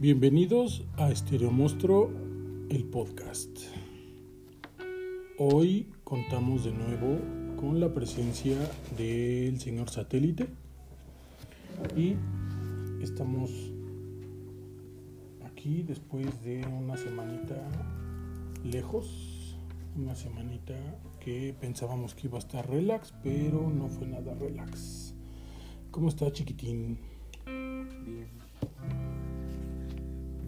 Bienvenidos a Estéreo Monstruo, el podcast. Hoy contamos de nuevo con la presencia del señor satélite y estamos aquí después de una semanita lejos, una semanita que pensábamos que iba a estar relax, pero no fue nada relax. ¿Cómo está chiquitín?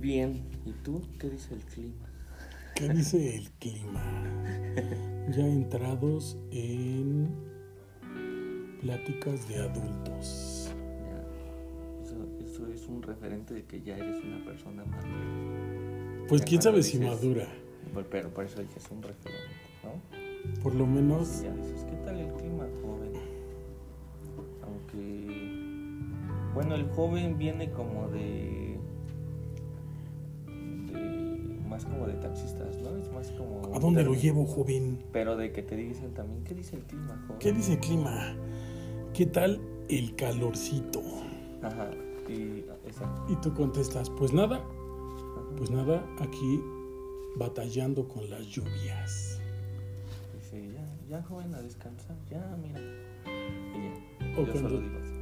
Bien. ¿Y tú? ¿Qué dice el clima? ¿Qué dice el clima? Ya entrados en pláticas de adultos. Ya. Eso, eso es un referente de que ya eres una persona madura. Pues Ya quién sabe si madura. Pero- Pero por eso ya es un referente, ¿no? Por lo menos Ya dices, ¿qué tal el clima, joven? Aunque. Bueno, el joven viene como de. Más como de taxistas, ¿no? Es más como. ¿a dónde lo llevo, joven? Pero de que te dicen también, ¿qué dice el clima, joven? ¿Qué dice el clima? ¿Qué tal el calorcito? Ajá, y. Exacto. Y tú contestas, pues nada, Ajá. pues nada, aquí batallando con las lluvias. Dice, ya, ya, joven, a descansar, ya, mira. Y ya. O Yo cuando- solo digo así.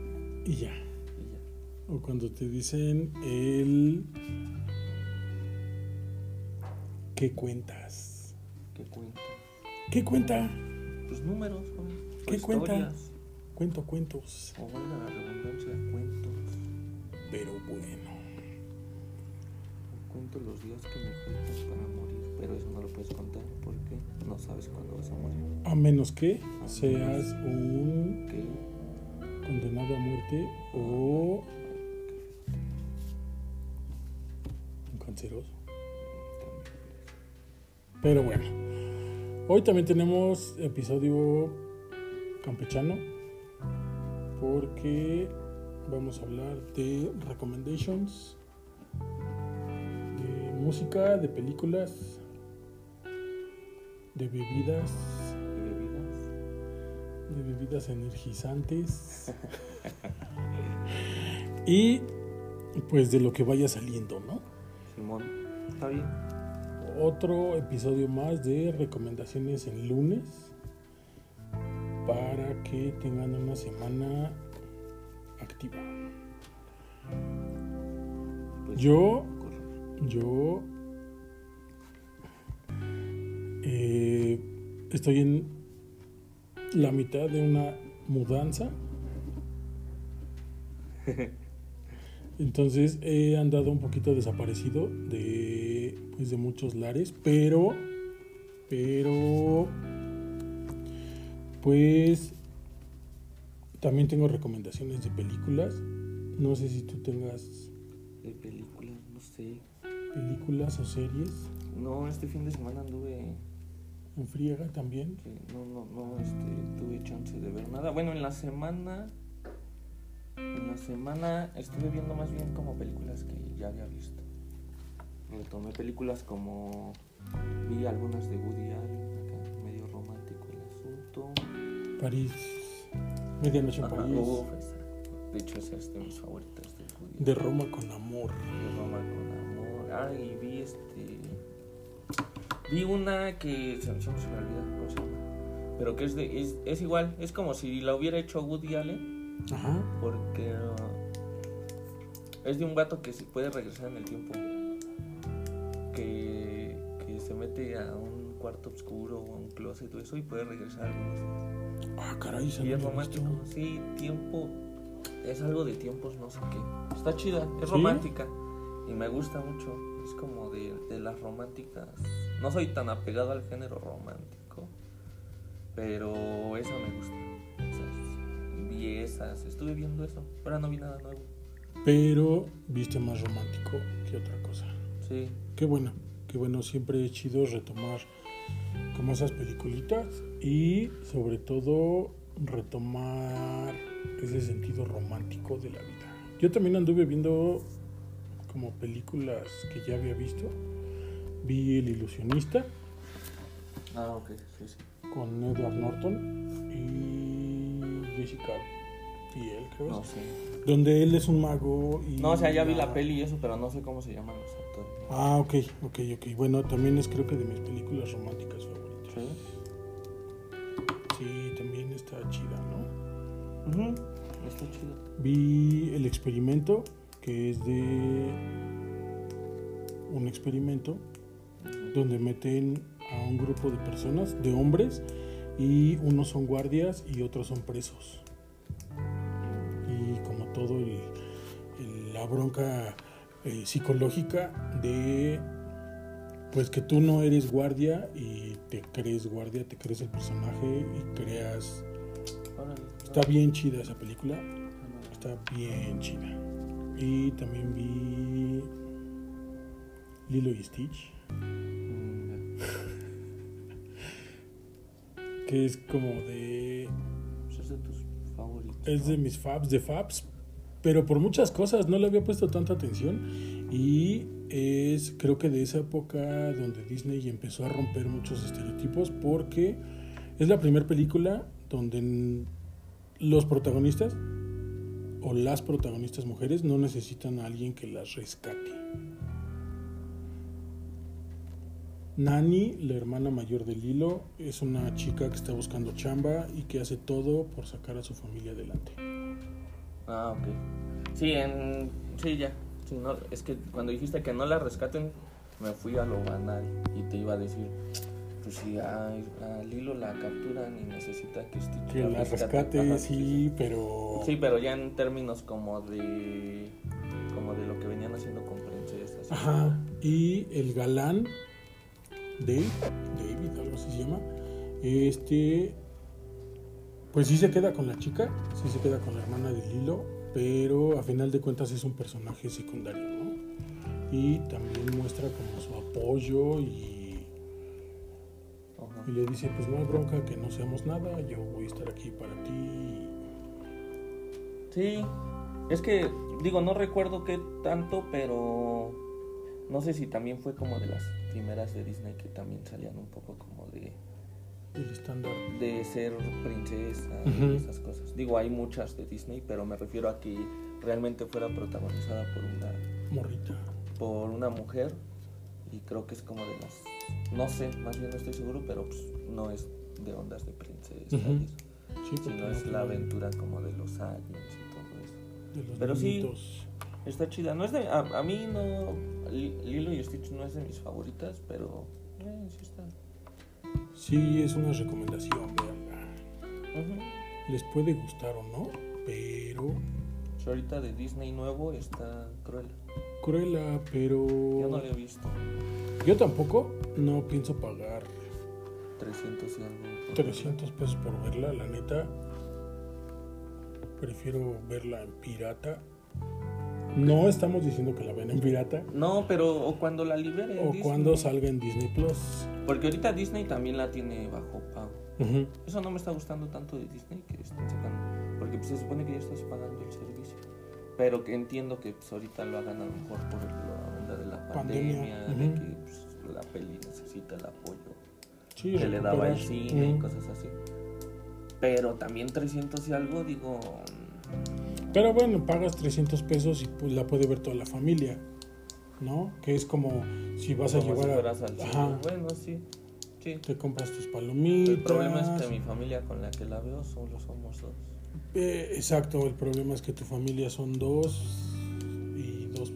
Y ya. Y ya. O cuando te dicen el... ¿Qué cuentas? ¿Qué cuenta? ¿Qué cuenta? Pues números. O ¿Qué cuenta? historias. Cuento cuentos. O valga la redundancia, cuentos. Pero bueno. Cuento los días que me faltan para morir, pero eso no lo puedes contar porque no sabes cuándo vas a morir. A menos que seas un ¿Qué? condenado a muerte o un canceroso. Pero bueno, hoy también tenemos episodio campechano porque vamos a hablar de recommendations, de música, de películas, de bebidas, ¿De bebidas? de bebidas energizantes y pues de lo que vaya saliendo, ¿no? Simón, está bien. Otro episodio más de recomendaciones en lunes para que tengan una semana activa. Pues, Yo-. Yo eh, estoy en la mitad de una mudanza. Entonces he andado un poquito desaparecido de, pues, de muchos lares, pero, pero, pues también tengo recomendaciones de películas. No sé si tú tengas De películas, no sé. películas o series No, este fin de semana anduve. en friega también. No, no, no, este, tuve chance de ver nada. Bueno, en la semana. En la semana estuve viendo más bien como películas que ya había visto. Retomé películas como. Vi algunas de Woody Allen, acá, medio romántico el asunto. París, Medianoche en Ajá, París. De hecho, esa es de mis favoritas de Woody de Roma con amor. De Roma con amor. Ah, y vi este. Vi una que se, me me cómo se llama. Pero que es de. Es, es igual, es como si la hubiera hecho Woody Allen. Ajá. Porque. ah, es de un gato que se puede regresar en el tiempo. Se a un cuarto oscuro o a un closet o eso y puede regresar algunos días. Ah, caray, esa Y es romántico, visto. sí, tiempo. Es algo de tiempos, no sé qué. Está chida, es ¿Sí? romántica. Y me gusta mucho. Es como de, de las románticas. No soy tan apegado al género romántico. Pero esa me gusta. Esas, vi esas, estuve viendo eso. Ahora no vi nada nuevo. Pero viste más romántico que otra cosa. Sí, Qué bueno, qué bueno, siempre es chido retomar como esas peliculitas y sobre todo retomar ese sentido romántico de la vida. Yo también anduve viendo como películas que ya había visto. Vi El ilusionista Ah, ok, sí, sí. con Edward Norton y Jessica y él, creo. No sé. Donde él es un mago y... No, o sea, ya vi la peli y eso, pero no sé cómo se llaman los Ah, ok, ok, ok. Bueno, también es creo que de mis películas románticas favoritas. ¿Sí? Sí, también está chida, ¿no? Ujú. Está chido. Vi El Experimento, que es de un experimento donde meten a un grupo de personas, de hombres, y unos son guardias y otros son presos. Y como todo el- el- la bronca eh, psicológica de pues que tú no eres guardia y te crees guardia, te crees el personaje y creas... Está bien chida esa película. Está bien chida. Y también vi Lilo y Stitch, Mm, que es como de... Pues es de tus favoritos. Es de mis faps, de faps, pero por muchas cosas no le había puesto tanta atención y es creo que de esa época donde Disney empezó a romper muchos estereotipos porque es la primera película donde los protagonistas o las protagonistas mujeres no necesitan a alguien que las rescate. Nani, la hermana mayor de Lilo, es una chica que está buscando chamba y que hace todo por sacar a su familia adelante. Ah, ok. Sí, en... sí, ya. Sí, no, es que cuando dijiste que no la rescaten, me fui a lo banal y te iba a decir, pues si a, a Lilo la capturan y necesita que Stitch Que la rescate, Ajá, sí, pero... Sí, pero ya en términos como de como de lo que venían haciendo con princesas. Ajá. Y el galán, Dave, David, algo así se llama, este, pues sí se queda con la chica, sí se queda con la hermana de Lilo, pero a final de cuentas es un personaje secundario, ¿no? Y también muestra como su apoyo y, Ajá. y le dice, pues no hay bronca, que no seamos nada, yo voy a estar aquí para ti. Sí, es que digo, no recuerdo qué tanto, pero no sé si también fue como de las primeras de Disney que también salían un poco como de, El estándar. de ser princesa y esas cosas. Digo, hay muchas de Disney, pero me refiero a que realmente fuera protagonizada por una Morrita. por una mujer y creo que es como de las no sé, más bien no estoy seguro, pero pues, no es de ondas de princesa Sí, porque sino no es la aventura como de los aliens y todo eso. de los Pero sí. Está chida. No es de, a, a mí no. Li- Lilo y Stitch no es de mis favoritas, pero. Eh, sí está. Sí, es una recomendación, veanla. Les puede gustar o no, pero Pues ahorita de Disney nuevo está cruel. Cruella, pero Yo no lo he visto. yo tampoco no pienso pagar 300 y algo. por 300 pesos por verla, la neta. Prefiero verla en pirata. No estamos diciendo que la ven en pirata. No, pero o cuando la libere. o Disney. cuando salga en Disney Plus. Porque ahorita Disney también la tiene bajo pago. Eso no me está gustando tanto de Disney que estén sacando. Porque pues, se supone que ya estás pagando el servicio. Pero que entiendo que pues, ahorita lo hagan a lo mejor por la onda de la Pandemia, de que pues, la peli necesita el apoyo Sí, que le daba el cine y cosas así. Pero también 300 y algo, digo. Pero bueno, pagas 300 pesos y pues, la puede ver toda la familia, ¿no? Que es como si vas a como si llevar fueras a... Ajá, Bueno, sí. Sí. te compras tus palomitas. El problema es que mi familia con la que la veo solo somos dos. Eh, exacto, el problema es que tu familia son dos y dos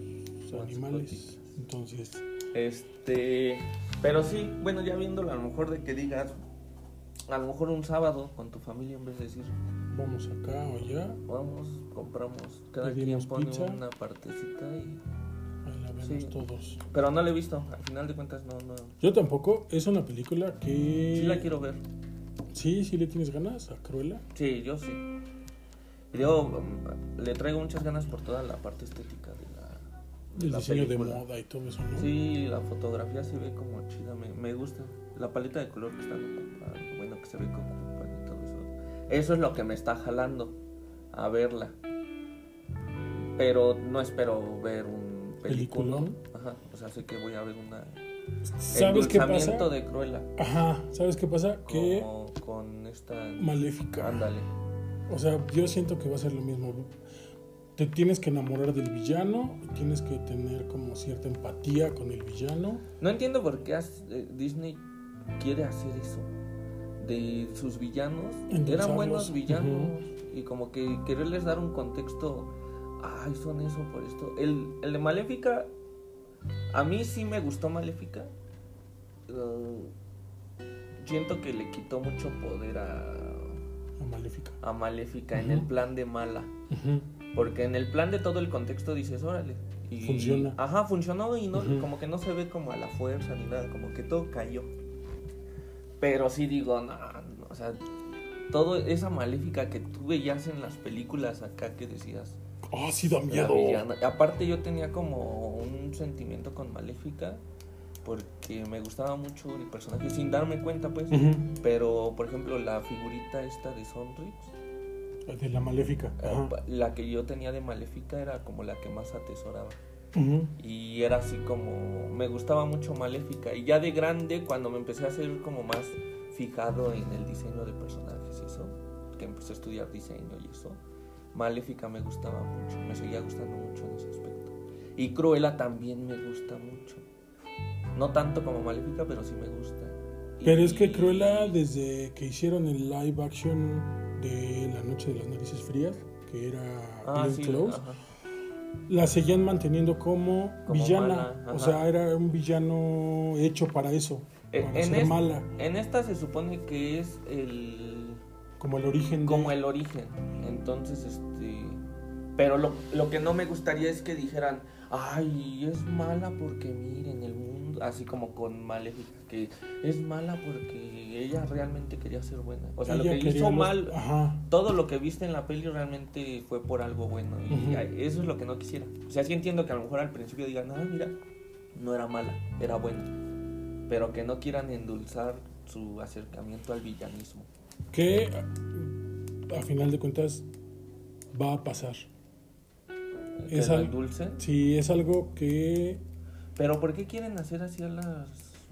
animales. Entonces, Este, pero sí, bueno, ya viéndolo, a lo mejor de que digas, a lo mejor un sábado con tu familia en vez de decir, vamos acá o allá, vamos, compramos, cada quien pone pizza. una partecita y... ahí la vemos Sí. todos. Pero no la he visto, al final de cuentas no, no. Yo tampoco, es una película que... Sí la quiero ver. Sí, sí le tienes ganas a Cruella. Sí, yo sí. Y digo, mm, le traigo muchas ganas por toda la parte estética de la, de El la diseño película. de moda y todo eso, ¿no? Sí, la fotografía se ve como chida, me, me gusta. La paleta de color que ocupando, bueno, que se ve como eso. Es lo que me está jalando a verla. Pero no espero ver un peliculón. Ajá, o sea, sé que voy a ver una ¿Sabes qué pasa? de Cruella. Ajá, ¿sabes qué pasa? Que Como con esta maléfica. ándale. O sea, yo siento que va a ser lo mismo. Te tienes que enamorar del villano, tienes que tener como cierta empatía con el villano. No entiendo por qué eh, Disney quiere hacer eso. De sus villanos. Eran buenos villanos. Y como que quererles dar un contexto. Ay, son eso por esto. El, el de Maléfica. A mí sí me gustó Maléfica. Eh, siento que le quitó mucho poder a, maléfica. a Maléfica en el plan de mala. Porque en el plan de todo el contexto dices, órale. Y, Funciona. Ajá, funcionó y no, como que no se ve como a la fuerza ni nada, como que todo cayó. Pero sí digo, no, no, o sea, todo esa maléfica que tú veías en las películas acá que decías. Ah, sí da miedo. Aparte yo tenía como un sentimiento con Maléfica porque me gustaba mucho el personaje sin darme cuenta pues. Pero por ejemplo la figurita esta de Sonrix De la maléfica. Ajá. la que yo tenía de Maléfica era como la que más atesoraba. Y era así como. Me gustaba mucho Maléfica. Y ya de grande, cuando me empecé a hacer como más fijado en el diseño de personajes y eso, que empecé a estudiar diseño y eso, Maléfica me gustaba mucho. Me seguía gustando mucho en ese aspecto. Y Cruella también me gusta mucho. No tanto como Maléfica, pero sí me gusta. Pero Y- es que Cruella, desde que hicieron el live action de La Noche de las Narices Frías, que era Ah, Glenn sí, Close, ajá. La seguían manteniendo como, Como villana. mala, o sea, era un villano hecho para eso, Eh, para en ser es- mala, En esta se supone que es el como el origen de... como el origen. Entonces, este. Pero lo, lo que no me gustaría es que dijeran, ay, es mala porque miren el mundo, así como con Maléfica, que es mala porque ella realmente quería ser buena. O sea, lo que hizo mal, Ajá. todo lo que viste en la peli realmente fue por algo bueno. Y eso es lo que no quisiera. O sea, sí entiendo que a lo mejor al principio digan, ah, mira, no era mala, era buena. Pero que no quieran endulzar su acercamiento al villanismo. Que a final de cuentas va a pasar. Que Es lo al- endulcen. Sí, es algo que, Pero ¿por qué quieren hacer así a las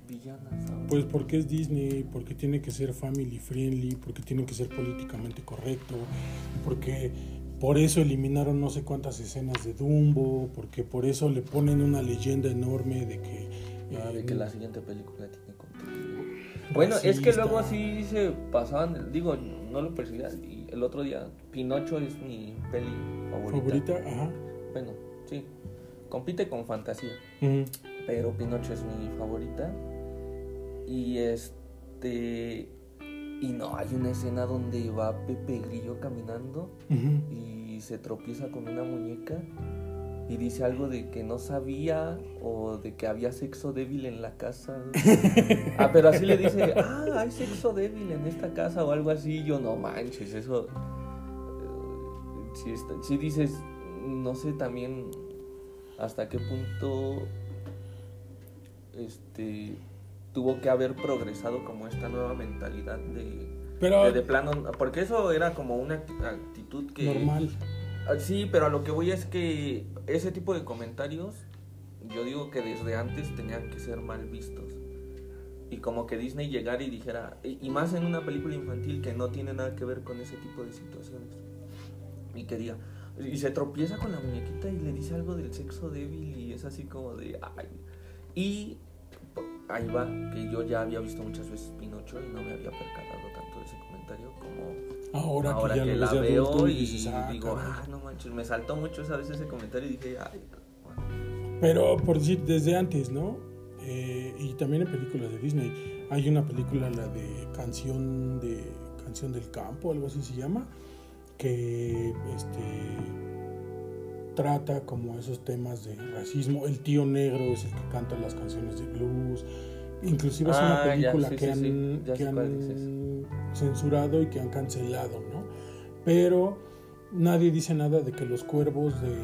villanas? ahora? pues porque es Disney, porque tiene que ser family friendly, porque tiene que ser políticamente correcto, porque por eso eliminaron no sé cuántas escenas de Dumbo, porque por eso le ponen una leyenda enorme de que... Ah, eh, de que la siguiente película tiene contenido. Bueno, es que luego así se pasaban, digo, no lo percibía. Y el otro día, Pinocho es mi peli favorita. favorita, ajá. Bueno, compite con fantasía. Pero Pinocho es mi favorita. Y este. Y no, hay una escena donde va Pepe Grillo caminando y se tropieza con una muñeca y dice algo de que no sabía o de que había sexo débil en la casa. ah, pero así le dice, ah, hay sexo débil en esta casa o algo así. Yo no manches, eso. eh, Si, está- si dices, no sé también hasta qué punto este tuvo que haber progresado como esta nueva mentalidad de, Pero de, de plano, porque eso era como una actitud que normal. Ah, Sí, pero a lo que voy es que ese tipo de comentarios, yo digo que desde antes tenían que ser mal vistos. Y como que Disney llegara y dijera, y y más en una película infantil que no tiene nada que ver con ese tipo de situaciones. Y que diga, y se tropieza con la muñequita y le dice algo del sexo débil y es así como de, ay. Y ahí va, que yo ya había visto muchas veces Pinocho y no me había percatado tanto de ese comentario como Ahora, ahora que ya que la veo y, dices, ah, digo, caray. ah, no manches, me saltó mucho esa vez ese comentario y dije, ay, bueno. Pero por decir, desde antes, ¿no? Eh, y también en películas de Disney. Hay una película, la de Canción de Canción del Campo, algo así se llama, que este trata como esos temas de racismo. El tío negro es el que canta las canciones de blues. Inclusive es una Ah, ya, película sí, que sí, han, sí. Que censurado y que han cancelado, ¿no? Pero nadie dice nada de que los cuervos de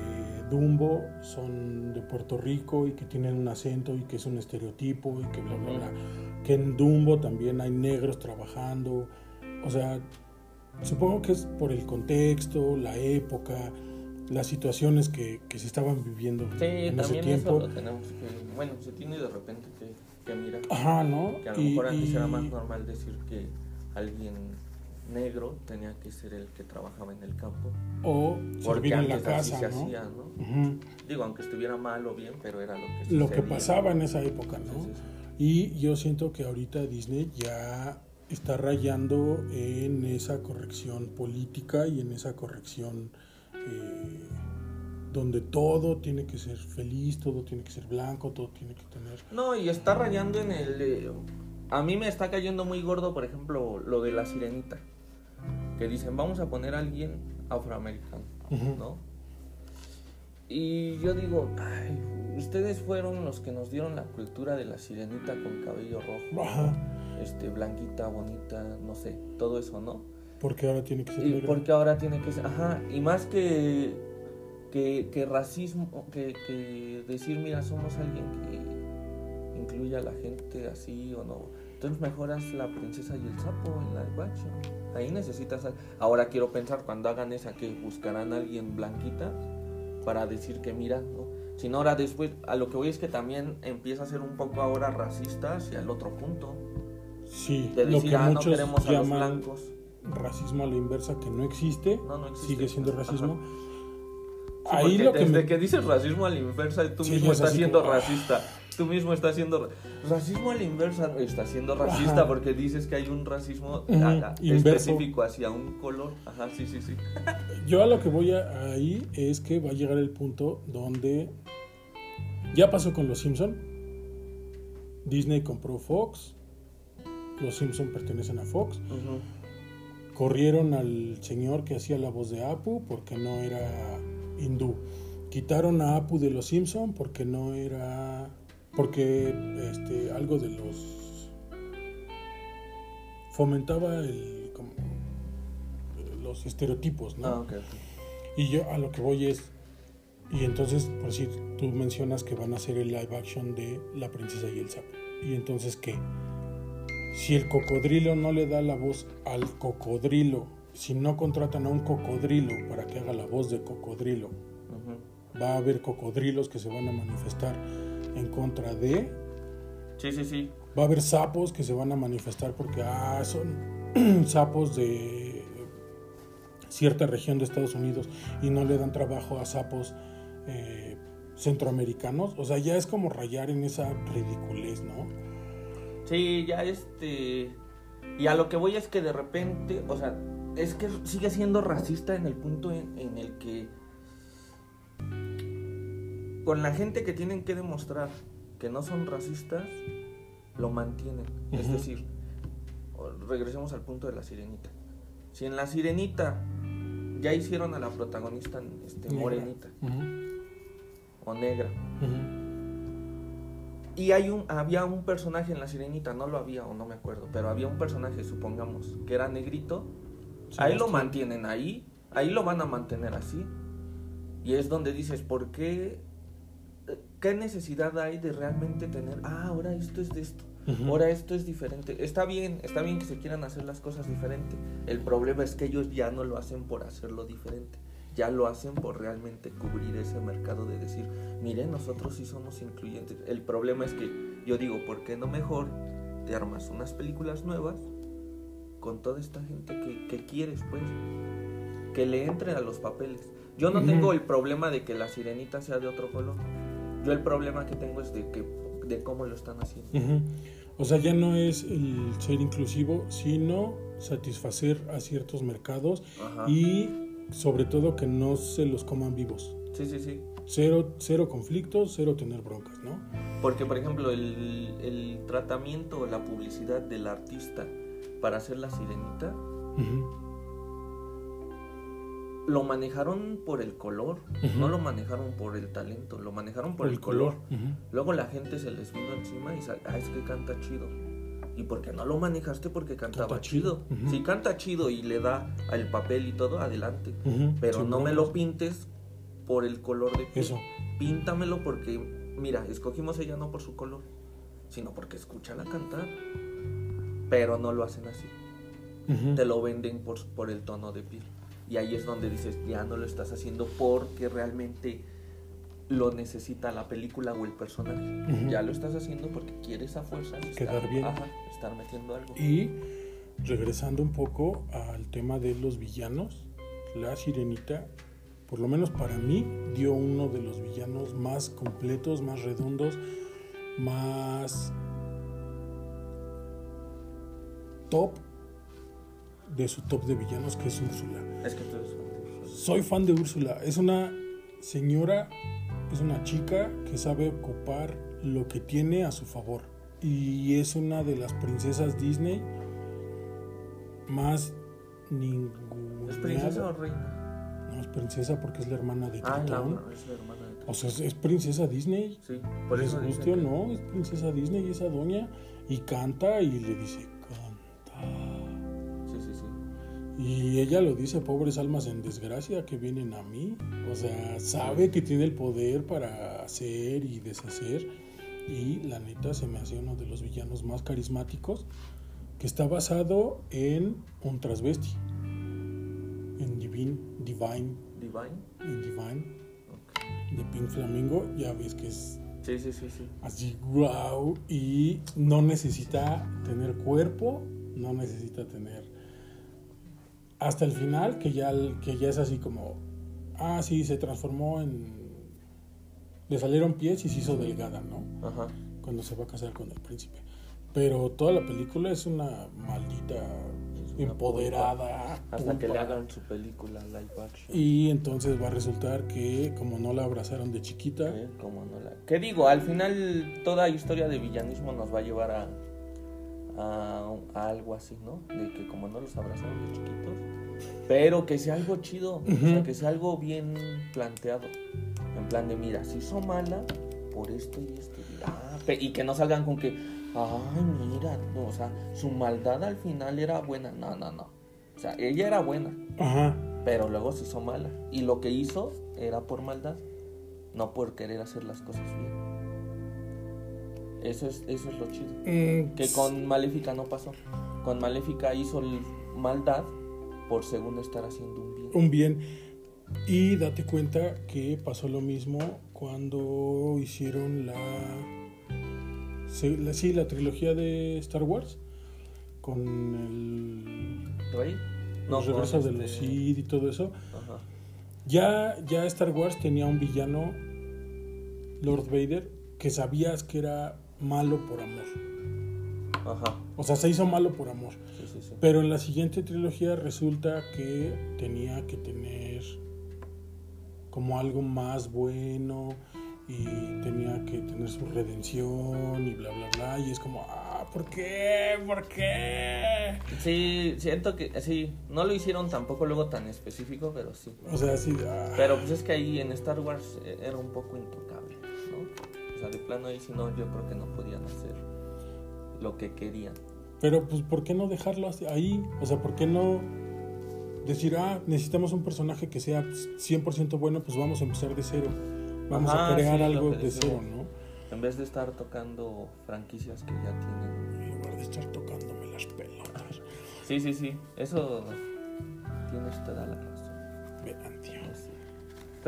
Dumbo son de Puerto Rico y que tienen un acento y que es un estereotipo y que bla, bla, bla. Que en Dumbo también hay negros trabajando. O sea, supongo que es por el contexto, la época, las situaciones que, que se estaban viviendo Sí, en ese también tiempo. eso lo tenemos que, bueno, se tiene de repente que, que mirar. Ajá, ¿no? Que a lo Y- mejor antes y- era más normal decir que alguien negro tenía que ser el que trabajaba en el campo. O Porque servir en la antes así casa, se ¿no? hacía, ¿no? Ujú. Digo, aunque estuviera mal o bien, pero era lo que Lo sucedía. que pasaba en esa época, ¿no? Sí, sí, sí. Y yo siento que ahorita Disney ya está rayando en esa corrección política y en esa corrección eh, donde todo tiene que ser feliz, todo tiene que ser blanco, todo tiene que tener... No, y está rayando en el... eh, a mí me está cayendo muy gordo, por ejemplo, lo de la sirenita. Que dicen, vamos a poner a alguien afroamericano. ¿no? Y yo digo, ay, ustedes fueron los que nos dieron la cultura de la sirenita con cabello rojo, Ajá, este, blanquita, bonita, no sé, todo eso, ¿no? porque ahora tiene que ser Y negro. porque ahora tiene que ser, ajá, y más que, que, que racismo, que, que decir, mira, somos alguien que incluye a la gente así o no. Entonces mejoras la princesa y el sapo en live action. Ahí necesitas, ahora quiero pensar cuando hagan esa que buscarán a alguien blanquita para decir que mira, ¿no? Si no, ahora después, a lo que voy es que también empieza a ser un poco ahora racista hacia el otro punto. Sí, De lo decir, que ah, no muchos queremos a los blancos. racismo a la inversa, que no existe, No, no existe. sigue siendo racismo. Ahí porque lo que desde me... que dices racismo a la inversa, tú Sí, mismo estás siendo como, racista. Tú mismo estás siendo ra- racismo a la inversa, estás siendo racista Ajá. porque dices que hay un racismo específico hacia un color. Ajá, sí, sí, sí. Yo a lo que voy a- ahí es que va a llegar el punto donde ya pasó con los Simpson. Disney compró Fox. Los Simpson pertenecen a Fox. Corrieron al señor que hacía la voz de Apu porque no era hindú. Quitaron a Apu de los Simpson porque no era porque este algo de los fomentaba el como, los estereotipos, ¿no? Ah, ok, ok. Y yo a lo que voy es, y entonces, por decir, tú mencionas que van a hacer el live action de La princesa y el sapo. Y entonces, ¿qué? Si el cocodrilo no le da la voz al cocodrilo, si no contratan a un cocodrilo para que haga la voz de cocodrilo, va a haber cocodrilos que se van a manifestar en contra de, Sí, sí, sí. va a haber sapos que se van a manifestar porque ah, son sapos de cierta región de Estados Unidos y no le dan trabajo a sapos eh, centroamericanos. O sea, ya es como rayar en esa ridiculez, ¿no? Sí, ya este. Y a lo que voy es que de repente, o sea, es que sigue siendo racista en el punto en, en el que. Con la gente que tienen que demostrar que no son racistas, lo mantienen. Es decir, regresemos al punto de la sirenita. Si en la sirenita ya hicieron a la protagonista este, Negra. morenita o negra. Y hay un, había un personaje en La Sirenita, no lo había o no me acuerdo, pero había un personaje, supongamos, que era negrito. Ahí lo mantienen ahí, ahí lo van a mantener así. Y es donde dices, ¿por qué? ¿Qué necesidad hay de realmente tener, ah, ahora esto es de esto, ahora esto es diferente? Está bien, está bien que se quieran hacer las cosas diferente. El problema es que ellos ya no lo hacen por hacerlo diferente. Ya lo hacen por realmente cubrir ese mercado de decir, mire, nosotros sí somos incluyentes. El problema es que yo digo, ¿por qué no mejor te armas unas películas nuevas con toda esta gente que, que quieres, pues? Que le entre a los papeles. Yo no tengo el problema de que la sirenita sea de otro color. Yo el problema que tengo es de que de cómo lo están haciendo. Ujú. O sea, ya no es el ser inclusivo, sino satisfacer a ciertos mercados Ajá. y sobre todo que no se los coman vivos. Sí, sí, sí. Cero, cero conflictos, cero tener broncas, ¿no? Porque, por ejemplo, el, el tratamiento o la publicidad del artista para hacer la sirenita lo manejaron por el color, no lo manejaron por el talento, lo manejaron por, el, color. Luego la gente se les vino encima y sal- ah, es que canta chido. ¿Y por qué no lo manejaste? Porque cantaba Canta chido. chido. Si canta chido y le da el papel y todo, adelante. Pero no me lo pintes por el color de piel. Eso. Píntamelo porque, mira, escogimos ella no por su color, sino porque escúchala cantar. Pero no lo hacen así. Te lo venden por, por el tono de piel. Y ahí es donde dices, ya no lo estás haciendo porque realmente lo necesita la película o el personaje. Ya lo estás haciendo porque quieres a fuerza estar, Quedar bien. ajá, estar metiendo algo. Y regresando un poco al tema de los villanos, la sirenita, por lo menos para mí, dio uno de los villanos más completos, más redondos, más top de su top de villanos, que es Úrsula. Es que tú eres. Soy fan de Úrsula. Es una señora, es una chica que sabe ocupar lo que tiene a su favor. Y es una de las princesas Disney más ninguna. ¿Es princesa o reina? No, es princesa porque es la hermana de Ah, es la hermana de O sea, es, es princesa Disney. Sí, por ¿Les eso dicen guste o no? Es princesa Disney esa doña. Y canta y le dice, Y ella lo dice, pobres almas en desgracia que vienen a mí. O sea, sabe que tiene el poder para hacer y deshacer. Y la neta se me hace uno de los villanos más carismáticos. Que está basado en un transvesti. En Divine, Divine, Divine. en Divine, Ok. de Pink Flamingo. Ya ves que es Sí, sí, sí, sí. así, wow. Y no necesita tener cuerpo, no necesita tener. Hasta el final, que ya, que ya es así como. Ah, sí, se transformó en. Le salieron pies y se hizo delgada, ¿no? Ajá. Cuando se va a casar con el príncipe. Pero toda la película es una maldita Es una empoderada. Hasta que le hagan su película live action. Y entonces va a resultar que, como no la abrazaron de chiquita, ¿Eh? Como no la... ¿Qué digo? Al final toda historia de villanismo nos va a llevar a, a, a algo así, ¿no? De que como no los abrazaron de chiquitos, pero que sea algo chido, o sea, que sea algo bien planteado. En plan de, mira, si hizo mala por esto y esto. Y, ah, y que no salgan con que, ay, mira, no, o sea, su maldad al final era buena. No, no, no. O sea, ella era buena, ajá, pero luego se hizo mala. Y lo que hizo era por maldad, no por querer hacer las cosas bien. Eso es, eso es lo chido. Mm, Que con Maléfica no pasó. Con Maléfica hizo el maldad por según estar haciendo un bien. un bien. Y date cuenta que pasó lo mismo cuando hicieron la, sí, la, sí, la trilogía de Star Wars con el, ¿Rey? los con regresos de este- los Sith y todo eso. Ajá. Ya, ya Star Wars tenía un villano, Lord Vader, que sabías que era malo por amor. Ajá. O sea, se hizo malo por amor. Sí, sí, sí. Pero en la siguiente trilogía resulta que tenía que tener como algo más bueno y tenía que tener su redención y bla, bla, bla. Y es como, ah, ¿por qué? ¿Por qué? Sí, siento que sí. No lo hicieron tampoco luego tan específico, pero sí. O sea, sí. ah. Pero pues es que ahí en Star Wars eh, era un poco intocable, ¿no? O sea, de plano ahí si no, yo creo que no podían hacer lo que querían. Pero pues, ¿por qué no dejarlo ahí? O sea, ¿por qué no decir, ah, necesitamos un personaje que sea 100% bueno, pues vamos a empezar de cero? Vamos Ajá, a crear sí, algo de decimos. cero, ¿no? En vez de estar tocando franquicias que ya tienen. En lugar de estar tocándome las pelotas. Sí, sí, sí. Eso tienes toda la razón.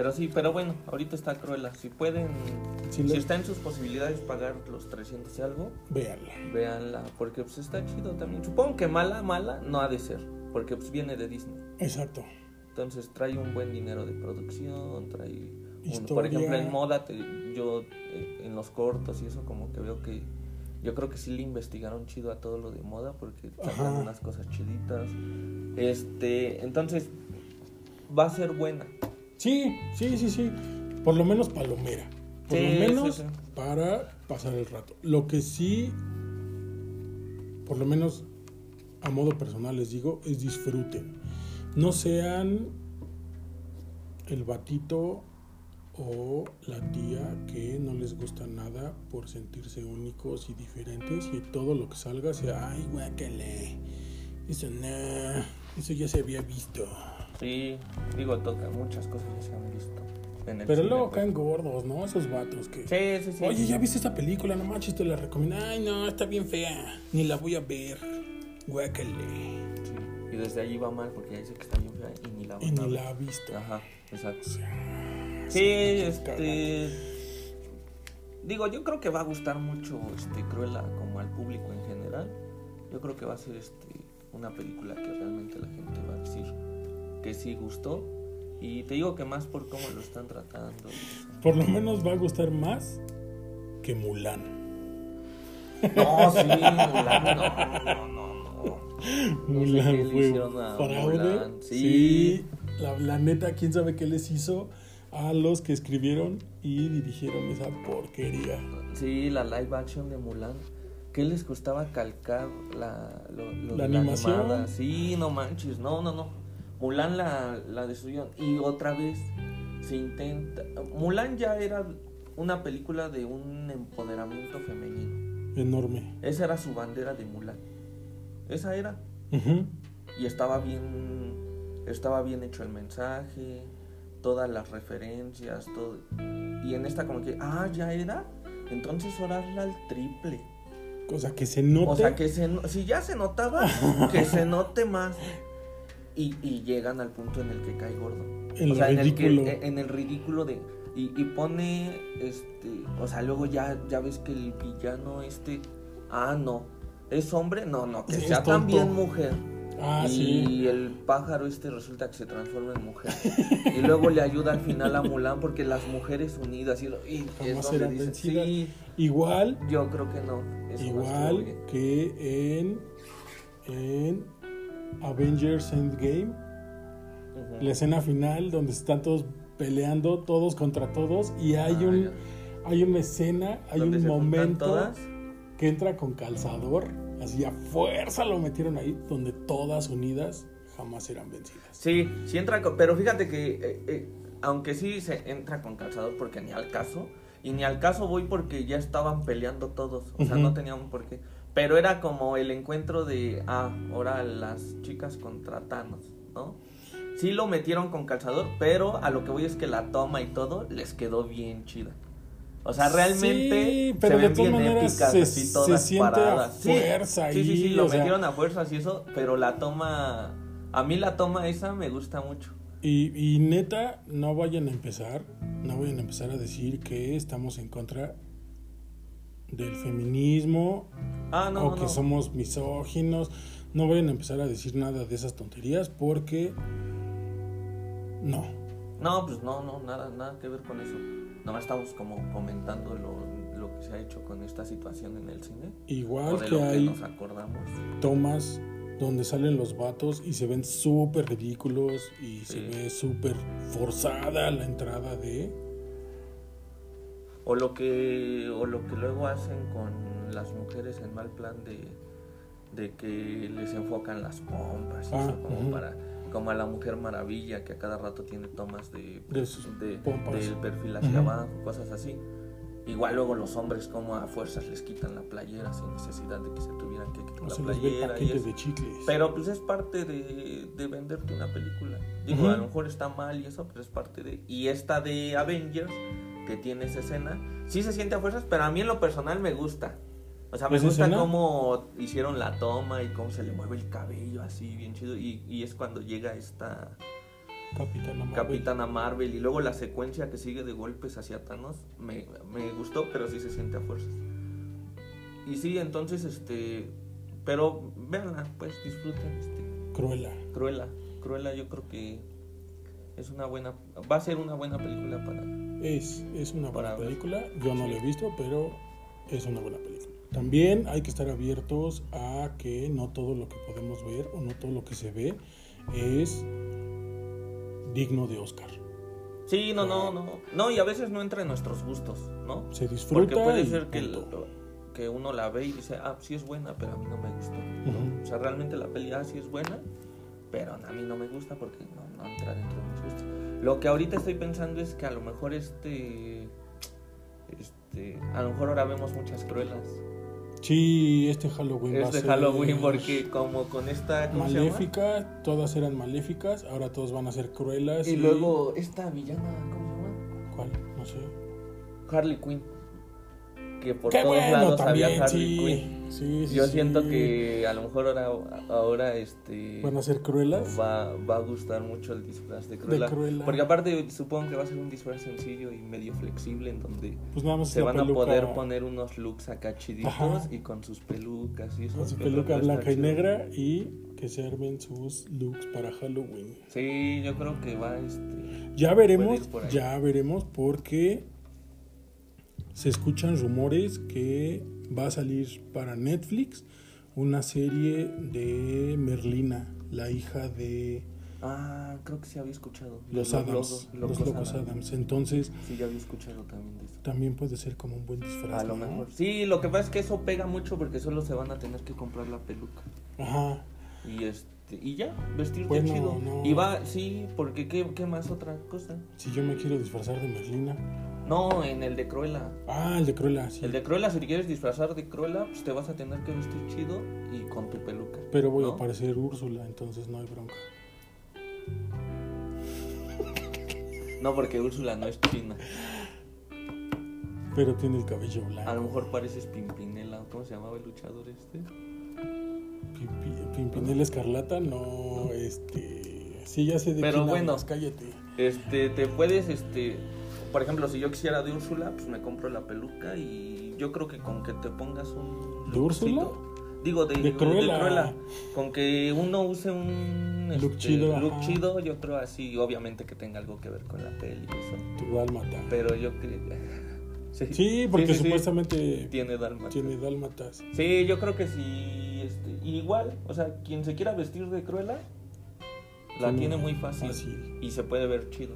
Pero sí, pero bueno, ahorita está Cruella. Si pueden, Si si le- está en sus posibilidades pagar los 300 y algo, Véanla. véanla. Porque pues está chido también. Supongo que mala, mala no ha de ser. Porque pues viene de Disney. Exacto. Entonces trae un buen dinero de producción, trae... por ejemplo, en moda, te- yo eh, en los cortos y eso como que veo que... Yo creo que sí le investigaron chido a todo lo de moda porque sacan unas cosas chiditas. Este, entonces va a ser buena. Sí, sí, sí, sí. Por lo menos palomera. Por Sí, lo menos sí, sí. para pasar el rato. Lo que sí, por lo menos a modo personal les digo, es disfruten. No sean el batito o la tía que no les gusta nada por sentirse únicos y diferentes y todo lo que salga sea, ay, guácale, eso no, eso ya se había visto. Sí, digo, toca, muchas cosas ya se han visto. en el Pero cine, luego pues. caen gordos, ¿no? Esos vatos que... Sí, sí, sí. Oye, ¿ya viste esta película? No manches, te la recomiendo. Ay, no, está bien fea. Ni la voy a ver. Guácale. Sí, Y desde allí va mal porque ya dice que está bien fea y ni la Y van a ni la ha visto. Ajá, exacto. Sí, pinches este. Digo, yo creo que va a gustar mucho este Cruella como al público en general. Yo creo que va a ser este una película que realmente la gente va a decir que sí gustó. Y te digo que más por cómo lo están tratando. Por lo menos va a gustar más que Mulan. No, sí, Mulan, no, no, no, no. Mulan fue a fraude. Mulan, Sí, sí. la, la neta, quién sabe qué les hizo a los que escribieron y dirigieron esa porquería. Sí, la live action de Mulan. ¿Qué les costaba calcar la, lo, lo La de animación. animada? Sí, no manches, no, no, no. Mulan la, la destruyeron. Y otra vez se intenta. Mulan ya era una película de un empoderamiento femenino. Enorme. Esa era su bandera de Mulan. Esa era. Y estaba bien. Estaba bien hecho el mensaje. Todas las referencias, todo. Y en esta, como que, ah, ya era. Entonces orarla al triple. Cosa que se note. O sea, que se, no- si ya se notaba, que se note más. Y, y llegan al punto en el que cae gordo. En o sea, en el, que, ridículo. en el ridículo de... Y, y pone, este... O sea, luego ya, ya ves que el villano este... Ah, no. ¿Es hombre? No, no, que Sí, sea también mujer. Ah, y sí. el pájaro este resulta que se transforma en mujer. y luego le ayuda al final a Mulan porque las mujeres unidas y, y es donde serán dice, vencidas. sí, Igual, yo creo que no. igual bien". que en, en Avengers Endgame, la escena final donde están todos peleando, todos contra todos, y hay Ah, un ya. hay una escena, hay ¿Dónde un momento que entra con calzador, así a fuerza lo metieron ahí, donde todas unidas jamás serán vencidas. Sí, sí entra con... Pero fíjate que, eh, eh, aunque sí se entra con calzador porque ni al caso, y ni al caso voy porque ya estaban peleando todos, o sea, no tenían por qué. Pero era como el encuentro de, ah, ahora las chicas contra Thanos, ¿no? Sí lo metieron con calzador, pero a lo que voy es que la toma y todo les quedó bien chida. O sea, realmente Sí, pero se de ven todas bien maneras épicas, se- así se todas a paradas. Sí, fuerza sí, sí, lo sea- metieron a fuerzas y eso, pero la toma, a mí la toma esa me gusta mucho. Y, y neta, no vayan a empezar, no vayan a empezar a decir que estamos en contra del feminismo Ah, no, o no, que no. somos misóginos. No vayan a empezar a decir nada de esas tonterías porque no. No, pues no, no, nada, nada que ver con eso. Nomás estamos como comentando lo, lo que se ha hecho con esta situación en el cine. Igual que que hay nos acordamos. tomas donde salen los vatos y se ven súper ridículos y se Sí. ve súper forzada la entrada de... O lo que, o lo que luego hacen con las mujeres en mal plan de, de que les enfocan las pompas Ah, eso, como ujú. para como a la mujer maravilla que a cada rato tiene tomas de, De de- del perfil hacia Ujú. abajo, cosas así. Igual luego los hombres como a fuerzas les quitan la playera sin necesidad de que se tuvieran que quitar O la playera y eso. de. Pero pues es parte de, de venderte una película. Digo, Ujú. a lo mejor está mal y eso, pero es parte de... Y esta de Avengers, que tiene esa escena, sí se siente a fuerzas, pero a mí en lo personal me gusta. O sea, me ¿Esa gusta escena? cómo hicieron la toma y cómo se le mueve el cabello así, bien chido. Y, y es cuando llega esta Capitana Marvel. Capitana Marvel y luego la secuencia que sigue de golpes hacia Thanos, me, me gustó, pero sí se siente a fuerzas. Y sí, entonces, este... Pero véanla, pues disfruten, este... Cruella. Cruella. Cruella yo creo que es una buena... Va a ser una buena película para... Es, es una buena película. Yo no la he visto, pero es una buena película. También hay que estar abiertos a que no todo lo que podemos ver o no todo lo que se ve es digno de Oscar. Sí, no, no, no. No, y a veces no entra en nuestros gustos, ¿no? Se disfruta. Porque puede ser que, el- que uno la ve y dice, ah, sí es buena, pero a mí no me gustó. O sea, realmente la peli, ah, sí es buena, pero a mí no me gusta porque no, no entra dentro de mis gustos. Lo que ahorita estoy pensando es que a lo mejor este... Este, a lo mejor ahora vemos muchas cruelas. Sí, este Halloween va a ser Halloween porque como con esta... ¿cómo se llama? Maléfica, todas eran maléficas, ahora todos van a ser cruelas. Y luego esta villana, ¿cómo se llama? ¿Cuál? No sé. Harley Quinn. Que por Qué todos bueno lados también, había Harley sí. Quinn. Sí, sí, Yo siento que a lo mejor ahora, ahora este van a ser cruelas. va, va a gustar mucho el disfraz de. Cruella. Porque aparte supongo que va a ser un disfraz sencillo y medio flexible en donde Pues nada más se van a poder poner unos looks acá chiditos Ajá. y con sus pelucas y eso. con su peluca blanca y negra y que se armen sus looks para Halloween. Sí, yo creo que va este. Ya veremos, ya veremos porque se escuchan rumores que va a salir para Netflix una serie de Merlina, la hija de Ah, creo que sí había escuchado. los Adams, los locos Adams. Entonces Sí, ya había escuchado también de eso. también puede ser como un buen disfraz. A lo ¿no? mejor. Sí, lo que pasa es que eso pega mucho porque solo se van a tener que comprar la peluca. Ajá. Y este y ya, vestirte Bueno, chido. no. Y va, sí, porque ¿qué, ¿qué más otra cosa? Si yo me quiero disfrazar de Merlina. No, en el de Cruella. Ah, el de Cruella, sí. El de Cruella, si te quieres disfrazar de Cruella, pues te vas a tener que vestir chido y con tu peluca. Pero voy ¿no? a parecer Úrsula, entonces no hay bronca. No, porque Úrsula no es china. Pero tiene el cabello blanco. A lo mejor pareces Pimpinela. ¿Cómo se llamaba el luchador este? Pipi- Pimpinela Escarlata, no, este... Sí, ya sé de Pero quién bueno. hablas, cállate. Este, te puedes, este, por ejemplo, si yo quisiera de Úrsula, pues me compro la peluca y yo creo que con que te pongas un... ¿De Úrsula? Digo, de, De Cruella. Cruella. Con que uno use un Look este, chido, look ajá. chido, yo creo así, obviamente que tenga algo que ver con la peli y eso. Tu dálmata. Pero yo creo Sí, Sí, porque sí, sí. supuestamente tiene Dalma. tiene dálmatas. Sí, yo creo que sí. Este, igual, o sea, quien se quiera vestir de Cruella, la Tiene tiene muy fácil, fácil. y se puede ver chido.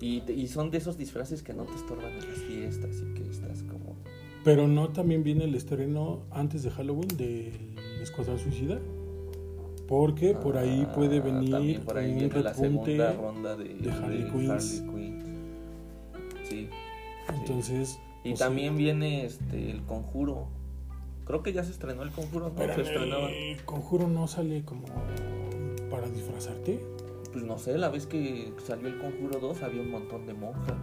Y, te- y son de esos disfraces que no te estorban en las fiestas y que estás como... Pero no también viene el estreno antes de Halloween del Escuadrón Suicida. Porque por ahí Ah, puede venir por ahí un la repunte. segunda ronda de, de Harley de Quinns. Harley Quinn. Sí. Entonces. Y pues, también viene este el conjuro. Creo que ya se estrenó el conjuro, ¿no? Se en estrenaba. el conjuro no sale como para disfrazarte. Pues no sé, la vez que salió el conjuro 2 había un montón de monjas.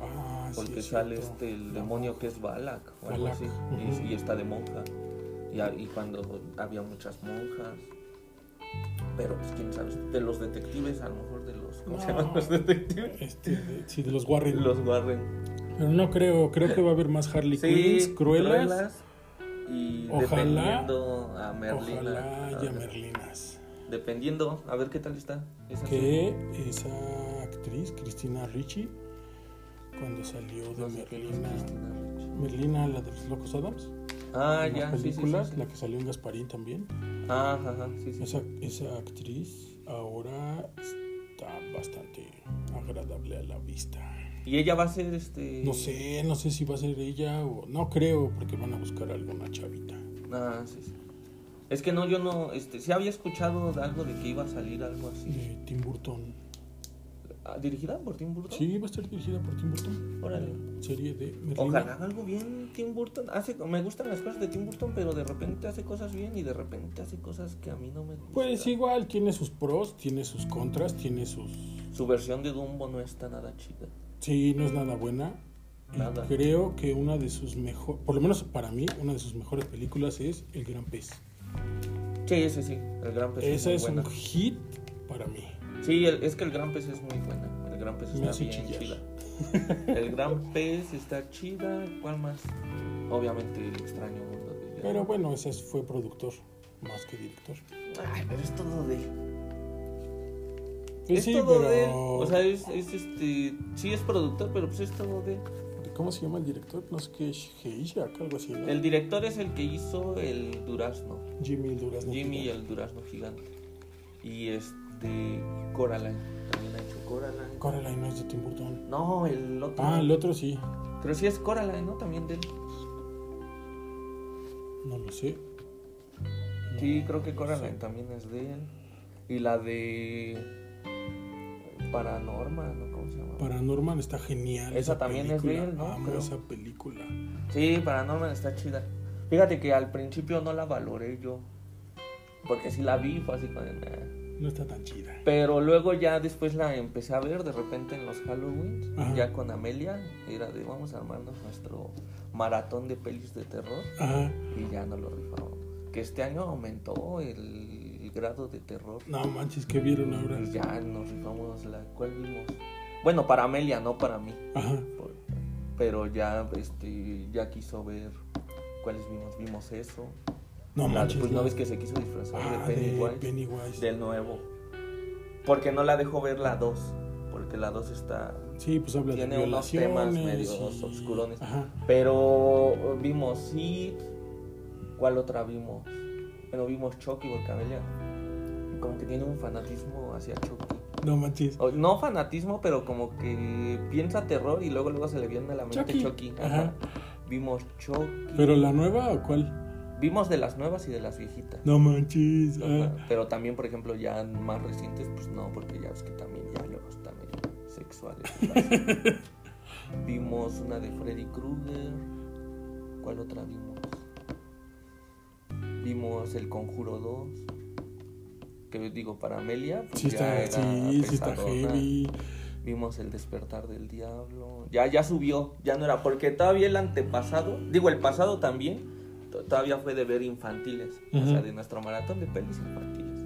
Ah, sí, Porque es sale cierto. este el demonio que es Balak o algo Balak, así. y, y está de monja. Y, a- y cuando había muchas monjas. Pero pues quién sabe, de los detectives, a lo mejor de los. ¿Cómo se llaman los detectives? Este, de- sí, de los Warren. Los Warren. Pero no creo, creo que va a haber más Harley Quinns, cruelas. cruelas, Y Ojalá- dependiendo a Merlina. Ojalá haya a- Merlinas. Dependiendo, a ver qué tal está. esa Que esa actriz, Cristina Ricci, cuando salió de No sé Merlina. Merlina, la de los Locos Adams, Ah, en ya, las sí, sí, sí, la que salió en Gasparín también. Ah, ajá, ajá, sí, sí. Esa, esa actriz ahora está bastante agradable a la vista. Y ella va a ser este. No sé, no sé si va a ser ella o no creo porque van a buscar alguna chavita. Ah, sí, sí. Es que no, yo no, este, sí había escuchado de algo de que iba a salir algo así. De Tim Burton. Ah, ¿Dirigida por Tim Burton? Sí, va a estar dirigida por Tim Burton. Órale. Serie de Merlina. Ojalá haga algo bien Tim Burton. Hace, me gustan las cosas de Tim Burton, pero de repente hace cosas bien y de repente hace cosas que a mí no me gustan. Pues igual tiene sus pros, tiene sus contras, tiene sus... Su versión de Dumbo no está nada chida. Sí, no es nada buena. Nada. creo que una de sus mejores, por lo menos para mí, una de sus mejores películas es El Gran Pez. Sí, sí, sí. El Gran Pez Esa es un hit para mí. Sí, el- es que el Gran Pez es muy buena. El Gran Pez Me está bien chida. El Gran Pez está chida. ¿Cuál más? Obviamente el extraño mundo de. Pero bueno, ese fue productor más que director. Ay, pero es todo de. Pues es sí, todo pero... de él. O sea, es, es este. Sí, es productor, pero pues es todo de él. ¿Cómo se llama el director? No sé qué, Heishak, algo así, ¿no? El director es el que hizo el Durazno. Jimmy el Durazno. Jimmy y Gigante. el Durazno Gigante. Y este. Coraline. También ha hecho Coraline. Coraline no es de Tim Burton. No, el otro. Ah, el otro sí. Pero sí es Coraline, ¿no? También de él. No lo sé. No, Sí, creo que no Coraline sé. también es de él. Y la de. Paranormal, ¿no? ¿Cómo se llama? Paranorman está genial. Esa también es él, ¿no? Amo Creo. esa película. Sí, Paranormal está chida. Fíjate que al principio no la valoré yo. Porque sí la vi, fue así de, "Nah". No está tan chida. Pero luego ya después la empecé a ver de repente en los Halloween, Ajá. ya con Amelia. Era de vamos a armarnos nuestro maratón de pelis de terror. Ajá. Y ya no lo rifamos. Que este año aumentó el, el grado de terror. No manches, ¿qué vieron ahora? Ya nos rifamos la cual vimos. Bueno, para Amelia, no para mí. Ajá. Por- Pero ya este ya quiso ver cuáles vimos. Vimos eso. No La- manches, Pues no ves que se quiso disfrazar Ah, de de Pennywise. Pennywise. Del nuevo. Porque no la dejó ver la 2. Porque la 2 está. Sí, pues habla Tiene de unos temas medios y- obscurones. Ajá. Pero vimos Sid. ¿Cuál otra vimos? Bueno, vimos Chucky porque Amelia. Como que tiene un fanatismo hacia Chucky. No manches. O- no fanatismo, pero como que piensa terror y luego luego se le viene a la mente Chucky. Chucky. Ajá. Ajá. Vimos Chucky. ¿Pero la nueva o cuál? Vimos de las nuevas y de las viejitas. No manches. Ajá. Ah. Pero también, por ejemplo, ya más recientes, pues no, porque ya ves que también ya luego está medio sexual. el brazo. vimos una de Freddy Krueger. ¿Cuál otra vimos? Vimos El Conjuro 2. Que digo, para Amelia, pues Sí ya está, era sí, sí está pesadona. heavy. Vimos El Despertar del Diablo. Ya, ya subió, ya no era. Porque todavía el antepasado, digo, el pasado también, to- todavía fue de ver infantiles. O sea, de nuestro maratón de pelis infantiles.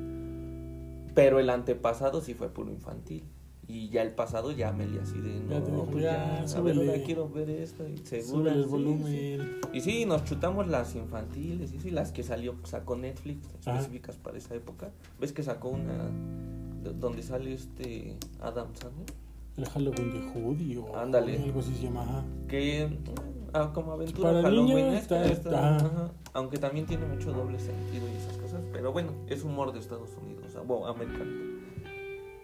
Pero el antepasado sí fue puro infantil. Y ya el pasado ya Amelia así de no, dijo, pues ya, ya, a ver, ahora quiero ver esto. Y segura, el sí, volumen. sí. Y sí, nos chutamos las infantiles, y sí, las que salió, sacó Netflix, específicas para esa época. ¿Ves que sacó una de- donde sale este Adam Sandler? El Halloween de Hoodie o Ándale. algo así se llama. ajá. que ah, como aventura Para Halloween niños está- ajá. aunque también tiene mucho doble sentido y esas cosas pero bueno es humor de Estados Unidos o sea, bueno, americano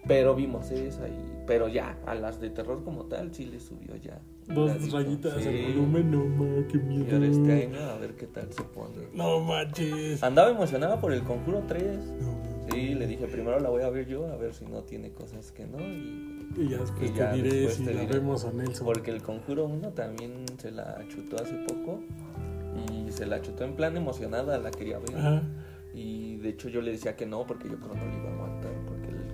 pero vimos esa y pero ya a las de terror como tal sí le subió ya Dos rayitas sí. volumen. No ma, qué y miedo. ahora este año a ver qué tal se pone No manches. andaba emocionada por el Conjuro 3 No, manches. sí le dije primero la voy a ver yo a ver si no tiene cosas que no y Y ya después Y ya te diré después si te la diré. vemos a Nelson. Porque el Conjuro 1 también se la chutó hace poco y se la chutó en plan emocionada, la quería ver. Ajá. Y de hecho yo le decía que no porque yo creo no le iba a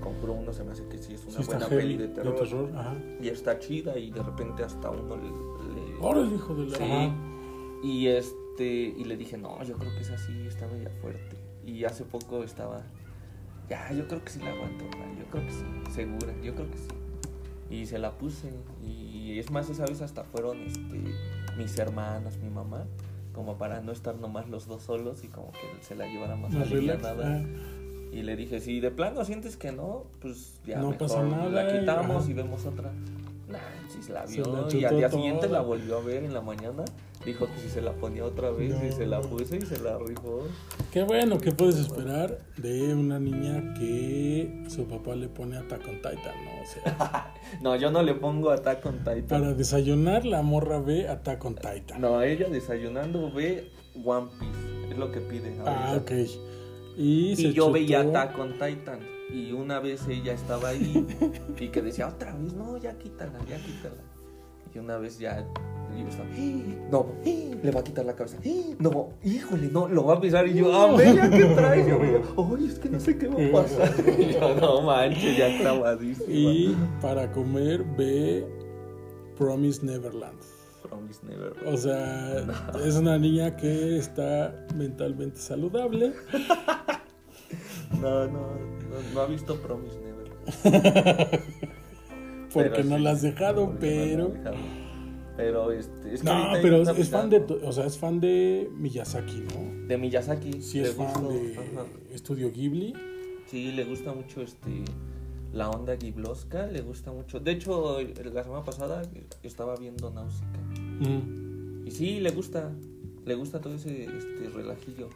Conjuro 1 se me hace que sí es una Sí buena peli de terror, Ajá. y está chida y de repente hasta uno le... le- Ahora el hijo de la. Sí. Ajá. Y este y le dije, "No, yo creo que es así, está media fuerte." Y hace poco estaba ya, yo creo que sí la aguanto, yo creo que sí, segura, yo creo que sí. Y se la puse. Y es más, esa vez hasta fueron este, mis hermanas, mi mamá, como para no estar nomás los dos solos y como que se la llevara más relax. alivianada. ajá. Y le dije, si de plano sientes que no, pues ya No mejor pasa nada, la y- quitamos ajá. y vemos otra. Nah, si se la Se vio la y al día siguiente toda. la volvió a ver en la mañana. Dijo que si se la ponía otra vez y No. se la puse y se la rifó. Qué bueno, ¿qué puedes esperar de una niña que su papá le pone Attack on Titan, ¿no? O sea, No, yo no le pongo Attack on Titan. para desayunar la morra ve Attack on Titan. No, ella desayunando ve One Piece. Es lo que pide. Ah, ahorita. ok. Y, yo veía chutó- Attack on Titan. Y una vez ella estaba ahí y que decía otra vez, no, ya quítala, ya quítala. Y una vez ya yo estaba, "Ah, no, ah", le va a quitar la cabeza, "Ah, no, híjole, no, lo va a pisar. Y yo, a ver, ya qué traes. Yo veía, ay, es que no sé qué va a pasar. Y yo, no manches, ya clavadísima. Y para comer ve Promise Neverland. Promise Never. O sea, es una niña que está mentalmente saludable. No, no, no, no ha visto Promise Never. Porque no sí, la has dejado, no pero. dejado. Este, es que No, pero es, fan de, o sea, es fan de Miyazaki, ¿no? de Miyazaki. Sí es fan de ajá. Estudio Ghibli. Sí, le gusta mucho este la onda giblosca, le gusta mucho. De hecho, la semana pasada estaba viendo Náusica. Mm. Y sí, le gusta, le gusta todo ese este relajillo.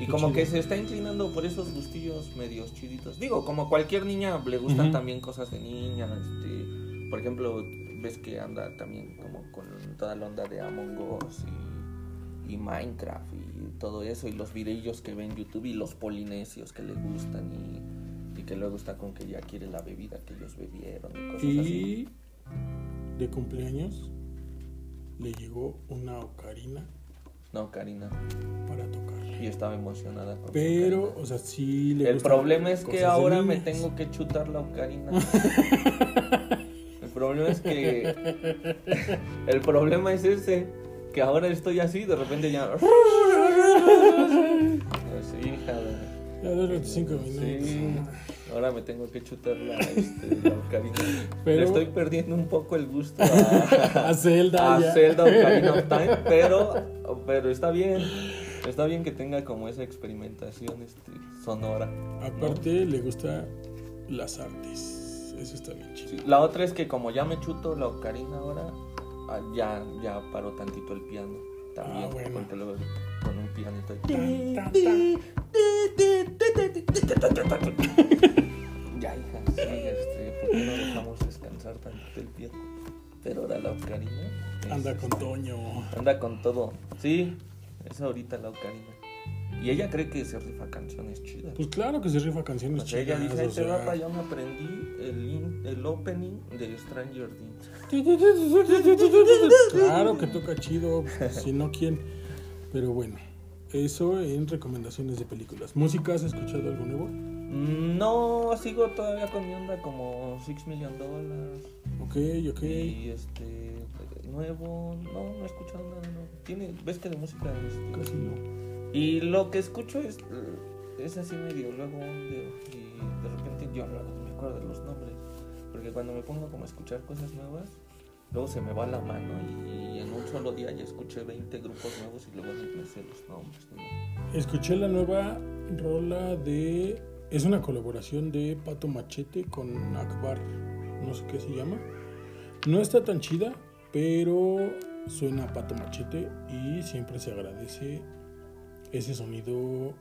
Y Qué como chido. que se está inclinando por esos gustillos medios chiditos. Digo, como cualquier niña le gustan también cosas de niña, este, por ejemplo, ves que anda también como con toda la onda de Among Us y, y Minecraft y todo eso y los videillos que ve en YouTube y los polinesios que le gustan y, y que luego está con que ya quiere la bebida que ellos bebieron y cosas así. Y de cumpleaños le llegó una ocarina No, Karina. para tocarle. Y estaba emocionada con Pero, o sea, sí le El problema es que de ahora me tengo que chutar la ocarina. El problema es que. El problema es ese. Que ahora estoy así, de repente ya. Sí, hija de- Ya duran cinco minutos. Sí. Ahora me tengo que chutar la, este, la ocarina. Pero- Le estoy perdiendo un poco el gusto a, A Zelda a ya. Zelda Ocarina of Time, pero, pero está bien. Está bien que tenga como esa experimentación este, sonora. ¿no? Aparte, le gusta las artes. Eso está bien chido. Sí, La otra es que como ya me chuto la ocarina ahora, ah, ya, ya paro tantito el piano. También, Ah, bueno. porque con un pianito. Tan, no dejamos descansar tantito el piano? Pero ahora la ocarina. es- Anda con Toño. Anda con todo. Sí, es ahorita la ocarina. Y ella cree que se rifa canciones chidas. Pues claro que se rifa canciones O sea, ella chidas. dice, este sea. papá, yo me aprendí el, in- el opening de Stranger Things. Claro que toca chido, si no quién. Pero bueno, eso en recomendaciones de películas. ¿Música has escuchado algo nuevo? No, sigo todavía con mi onda como Six Million Dollars. Ok, ok. Y este, nuevo, no, no he escuchado nada nuevo. Tiene, ves que de música este, Casi no. Y lo que escucho es, es así medio luego y de repente yo no me acuerdo de los nombres. Porque cuando me pongo como a escuchar cosas nuevas, luego se me va la mano y, en un solo día ya escuché 20 grupos nuevos y luego no me sé los nombres. ¿no? Escuché la nueva rola de. Es una colaboración de Pato Machete con Akbar. No sé qué se llama. No está tan chida, pero suena a Pato Machete y siempre se agradece ese sonido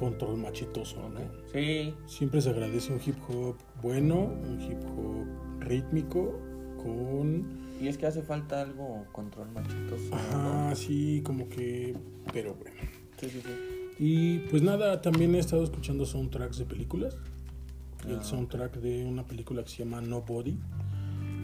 control machetoso, ¿no? Sí, Siempre se agradece un hip hop bueno, un hip hop rítmico, con. y es que hace falta algo control machitoso. ¿no? Ajá, sí, como que. Pero bueno. Sí, sí, sí. Y pues nada, también he estado escuchando soundtracks de películas. Ah. El soundtrack de una película que se llama Nobody.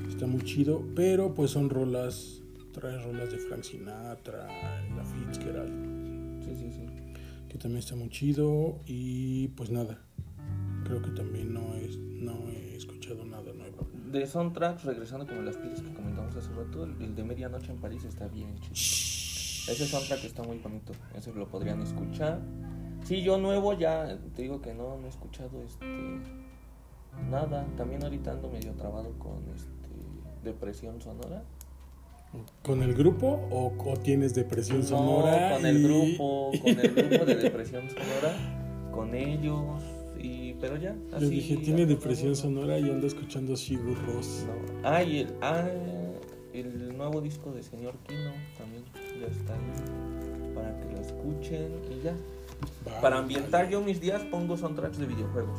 Está muy chido, pero pues son rolas, trae rolas de Frank Sinatra, la Fitzgerald, Sí, sí, sí. que también está muy chido. Y pues nada, creo que también no, es, no he escuchado nada nuevo. De soundtracks, regresando como las películas que comentamos hace rato, el, de Medianoche en París está bien chido. Ese soundtrack está muy bonito, ese lo podrían escuchar. Sí, yo nuevo ya, te digo que no, no he escuchado este nada. También ahorita ando medio trabado con este depresión sonora. ¿Con el grupo o, o tienes depresión sonora? No, con el grupo, con el grupo de depresión sonora, con ellos, y pero ya. Yo así, dije, tiene depresión sonora y anda escuchando Sigur Ross. No. Ah, y el, ah, nuevo disco de Señor Kino también ya está ahí para que lo escuchen y ya. Para ambientar vale. yo mis días pongo soundtracks de videojuegos.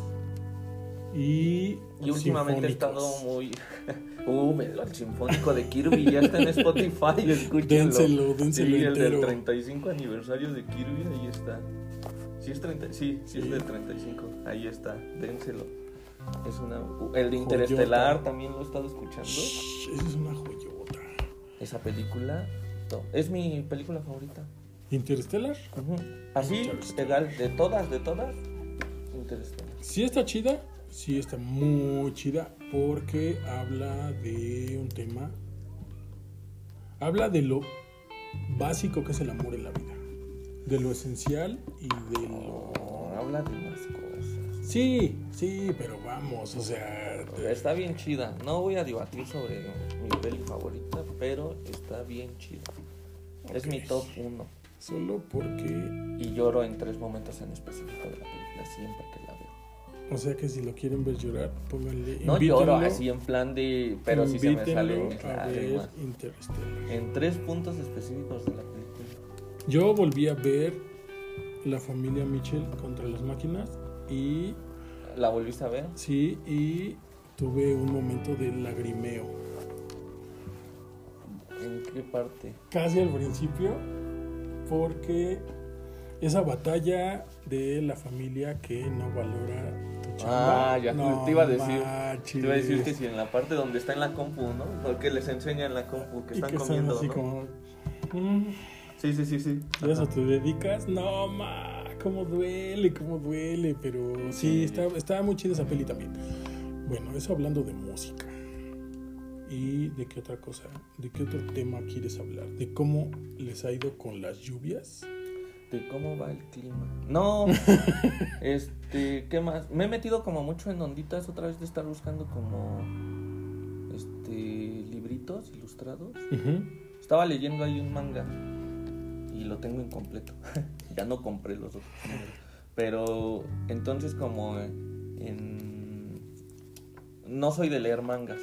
Y, Y últimamente he estado muy... Uh, el sinfónico de Kirby ya está en Spotify, escúchenlo. Dénselo, dénselo Sí, el del entero. 35 aniversario de Kirby, ahí está. Sí, es 30, sí, sí es del 35, ahí está, dénselo. Es una, el de Interestelar Joyota. también lo he estado escuchando. Shh, es una joyota. Esa película no, es mi película favorita. ¿Interstellar? Ujú. Así, Interestelar. legal, de todas, de todas, Interestelar. Sí está chida, sí está muy chida porque habla de un tema, habla de lo básico que es el amor en la vida, de lo esencial y de lo... No, habla de más cosas. Sí, sí, pero vamos, o sea, Está bien chida. No voy a debatir sobre mi peli favorita, pero está bien chida. Es mi top 1. solo porque, Y lloro en tres momentos en específico de la película siempre que la veo. o sea que si lo quieren ver llorar, pónganle... No lloro así en plan de... Pero sí se me invítenlo a ver. En tres puntos específicos de la película. Yo volví a ver la familia Mitchell contra las máquinas y ¿La volviste a ver? sí, y tuve un momento de lagrimeo. ¿En qué parte? Casi al principio, porque esa batalla de la familia que no valora tu chamba. Ah, ya no te iba a decir. manches. Te iba a decir que si en la parte donde está en la compu, ¿no? Porque les enseña en la compu que Y están que comiendo, así ¿no? como. "Mm, Sí, sí, sí, sí. ¿Y eso te dedicas? No, ma, cómo duele, cómo duele. Pero sí, está, está muy chida esa peli también. Bueno, eso hablando de música. ¿Y de qué otra cosa? ¿De qué otro tema quieres hablar? ¿De cómo les ha ido con las lluvias? de cómo va el clima. No, este, ¿qué más? Me he metido como mucho en onditas otra vez de estar buscando como, este, libritos ilustrados. Ujú. Estaba leyendo ahí un manga y lo tengo incompleto. ya no compré los otros números. Pero entonces como en... No soy de leer mangas.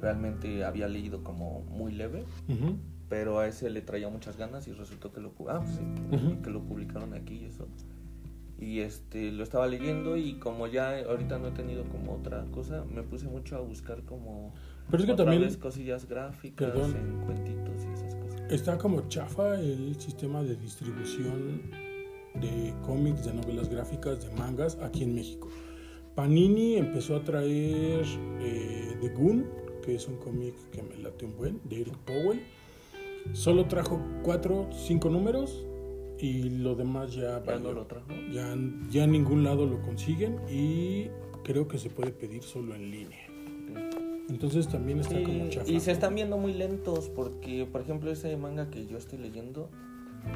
Realmente había leído como muy leve. Ujú. Pero a ese le traía muchas ganas y resultó que lo, ah, pues sí, Ujú. que lo publicaron aquí y eso. Y este, lo estaba leyendo y como ya ahorita no he tenido como otra cosa, me puse mucho a buscar como Pero es que otra también vez cosillas gráficas Perdón. en cuentitos. Está como chafa el sistema de distribución de cómics, de novelas gráficas, de mangas aquí en México. Panini empezó a traer eh, The Goon, que es un cómic que me late un buen, de Eric Powell. Solo trajo cuatro, cinco números y lo demás ya, Ya no valió. lo trajo. ya, ya en ningún lado lo consiguen y creo que se puede pedir solo en línea. Entonces también está Sí, como chafa. y se están viendo muy lentos porque, por ejemplo, ese manga que yo estoy leyendo,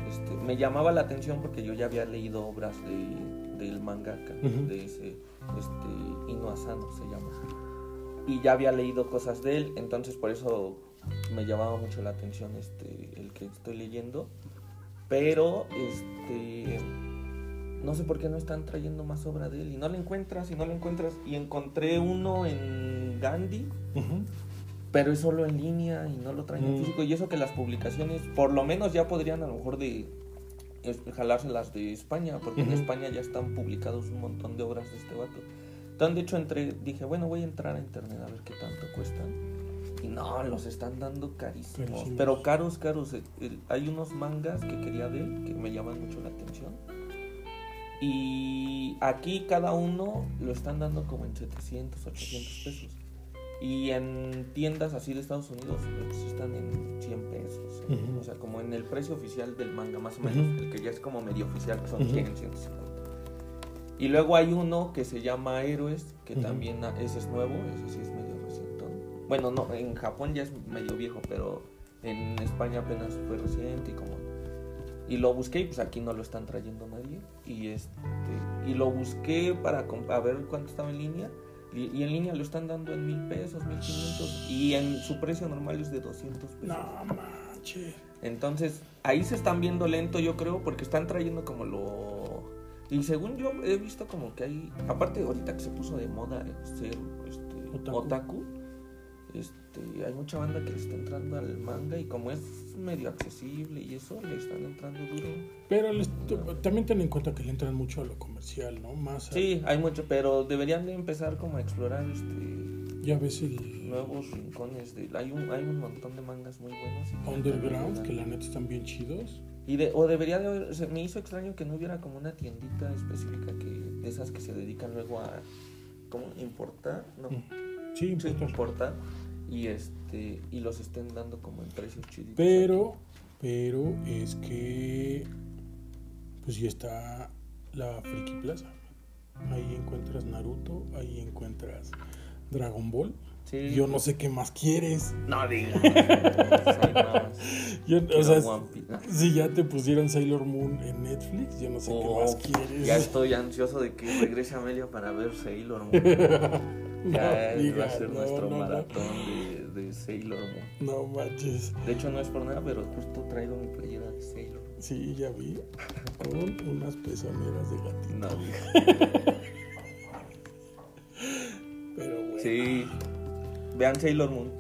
este, me llamaba la atención porque yo ya había leído obras de, del mangaka, de ese, este, Ino Asano se llama. Y ya había leído cosas de él, entonces por eso me llamaba mucho la atención este, el que estoy leyendo. Pero, este, no sé por qué no están trayendo más obra de él y no la encuentras y no la encuentras. Y encontré uno en Gandhi, pero es solo en línea y no lo traen en Mm. físico. Y eso que las publicaciones, por lo menos ya podrían a lo mejor de es- jalárselas de España, porque en Ujú. España ya están publicados un montón de obras de este vato. Entonces, de hecho, entré, dije, bueno, voy a entrar a internet a ver qué tanto cuestan. Y no, los están dando carísimos. Carísimos. Pero caros, caros. El- el- hay unos mangas que quería de él que me llaman mucho la atención. Y aquí cada uno lo están dando como en 700, 800 pesos. Y en tiendas así de Estados Unidos pues, están en 100 pesos. ¿eh? Ujú. O sea, como en el precio oficial del manga, más o menos. El que ya es como medio oficial, que son Ujú. 100, 150. Y luego hay uno que se llama Héroes, que también, ah, ese es nuevo, ese sí es medio reciente. Bueno, no, en Japón ya es medio viejo, pero en España apenas fue reciente y como... Y lo busqué y pues aquí no lo están trayendo nadie. Y este y lo busqué para a ver cuánto estaba en línea. Y, y en línea lo están dando en mil pesos, mil quinientos. Y en su precio normal es de 200 pesos. No manches. Entonces, ahí se están viendo lento, yo creo, porque están trayendo como lo. Y según yo he visto como que hay. Aparte, ahorita que se puso de moda ser este, Otaku. otaku, este, hay mucha banda que le está entrando al manga y como es medio accesible y eso, le están entrando duro. Pero les- también ten en cuenta que le entran mucho a lo comercial, ¿no? Más a- Sí, hay mucho, pero deberían de empezar como a explorar este ya ves el nuevos rincones. De, hay, un, hay un montón de mangas muy buenos. underground, que la neta están bien chidos. Y de, o debería de haber, se me hizo extraño que no hubiera como una tiendita específica que de esas que se dedican luego a como importar, no, Mm. Sí, sí, importa. importar y este y los estén dando como en precios chiditos. Pero, pero es que pues ya está la Friki Plaza. Ahí encuentras Naruto, ahí encuentras Dragon Ball. Sí. Yo no sé qué más quieres. No digas. Yo- o sea, si ya te pusieron Sailor Moon en Netflix, yo no sé Oh, qué más quieres. Ya estoy ansioso de que regrese Amelia para ver Sailor Moon. No Ya va a ser no, nuestro no, maratón de, de Sailor Moon. No manches. De hecho, no es por nada, pero justo traigo mi playera de Sailor Moon. Sí, ya vi. Con unas pezoneras de gatito. No. Pero bueno. Sí. Vean Sailor Moon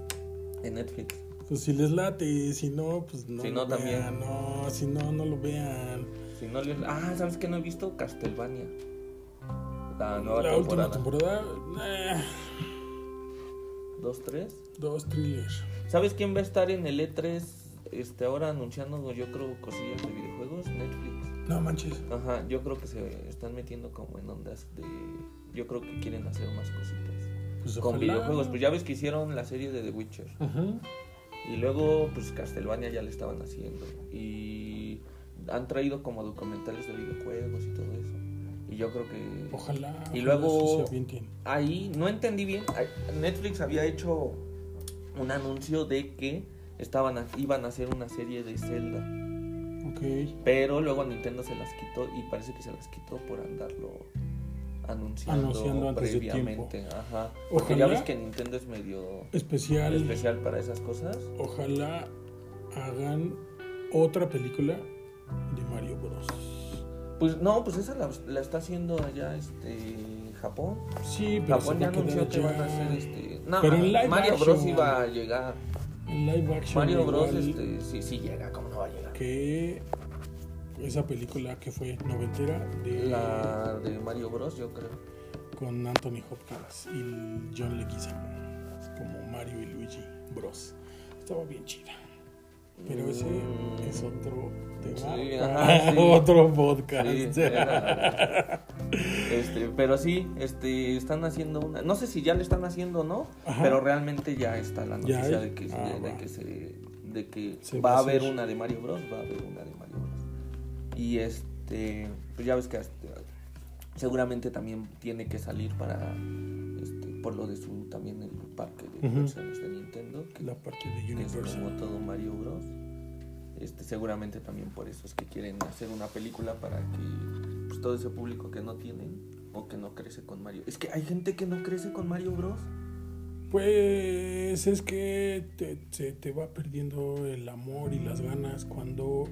en Netflix. Pues si les late, si no, pues no. Si no, también. vean. No, si no, no lo vean. Si no les... Ah, ¿sabes qué no he visto? Castlevania. La nueva La última temporada. temporada, eh, ¿Dos, tres? dos thrillers. ¿Sabes quién va a estar en el E3 este, ahora anunciando, yo creo, cosillas de videojuegos? Netflix. No manches. Ajá, yo creo que se están metiendo como en ondas de... Yo creo que quieren hacer más cositas. Pues Con ojalá. videojuegos. Pues ya ves que hicieron la serie de The Witcher. Y luego, pues Castlevania ya le estaban haciendo. Y han traído como documentales de videojuegos y todo eso. Yo creo que... Ojalá. Y luego-. Ahí no entendí bien. Netflix había hecho un anuncio de que estaban a- iban a hacer una serie de Zelda. Ok. Pero luego Nintendo se las quitó y parece que se las quitó por andarlo anunciando, Anunciando antes de previamente. Ajá. Porque Ojalá- ya ves que Nintendo es medio Especial. especial para esas cosas. Ojalá hagan otra película de Mario Bros. Pues no, pues esa la, la está haciendo allá este Japón. Sí, pero Japón ya anunció que van a hacer este. No, Pero en live Mario action. Bros iba a llegar. En live action. Mario Bros este sí, sí llega, ¿cómo no va a llegar? Que esa película que fue noventera de La de Mario Bros, yo creo. con Anthony Hopkins y John Leguizamo como Mario y Luigi Bros. Estaba bien chida. Pero ese es otro tema, Sí, para ajá, sí. otro podcast. Sí, era- este, pero sí, este, están haciendo una, no sé si ya le están haciendo o no, Ajá. pero realmente ya está la noticia de que, Ah, de, que se, de que Se va a haber una de Mario Bros, va a haber una de Mario Bros. Y este, pues ya ves que seguramente también tiene que salir para, este, por lo de su también el parque de Ujú. diversiones de Nintendo, que La parte de que es Universal. como todo Mario Bros. Este, seguramente también por eso es que quieren hacer una película para que pues, todo ese público que no tienen o que no crece con Mario. Es que hay gente que no crece con Mario Bros. Pues es que te, se te va perdiendo el amor y las ganas cuando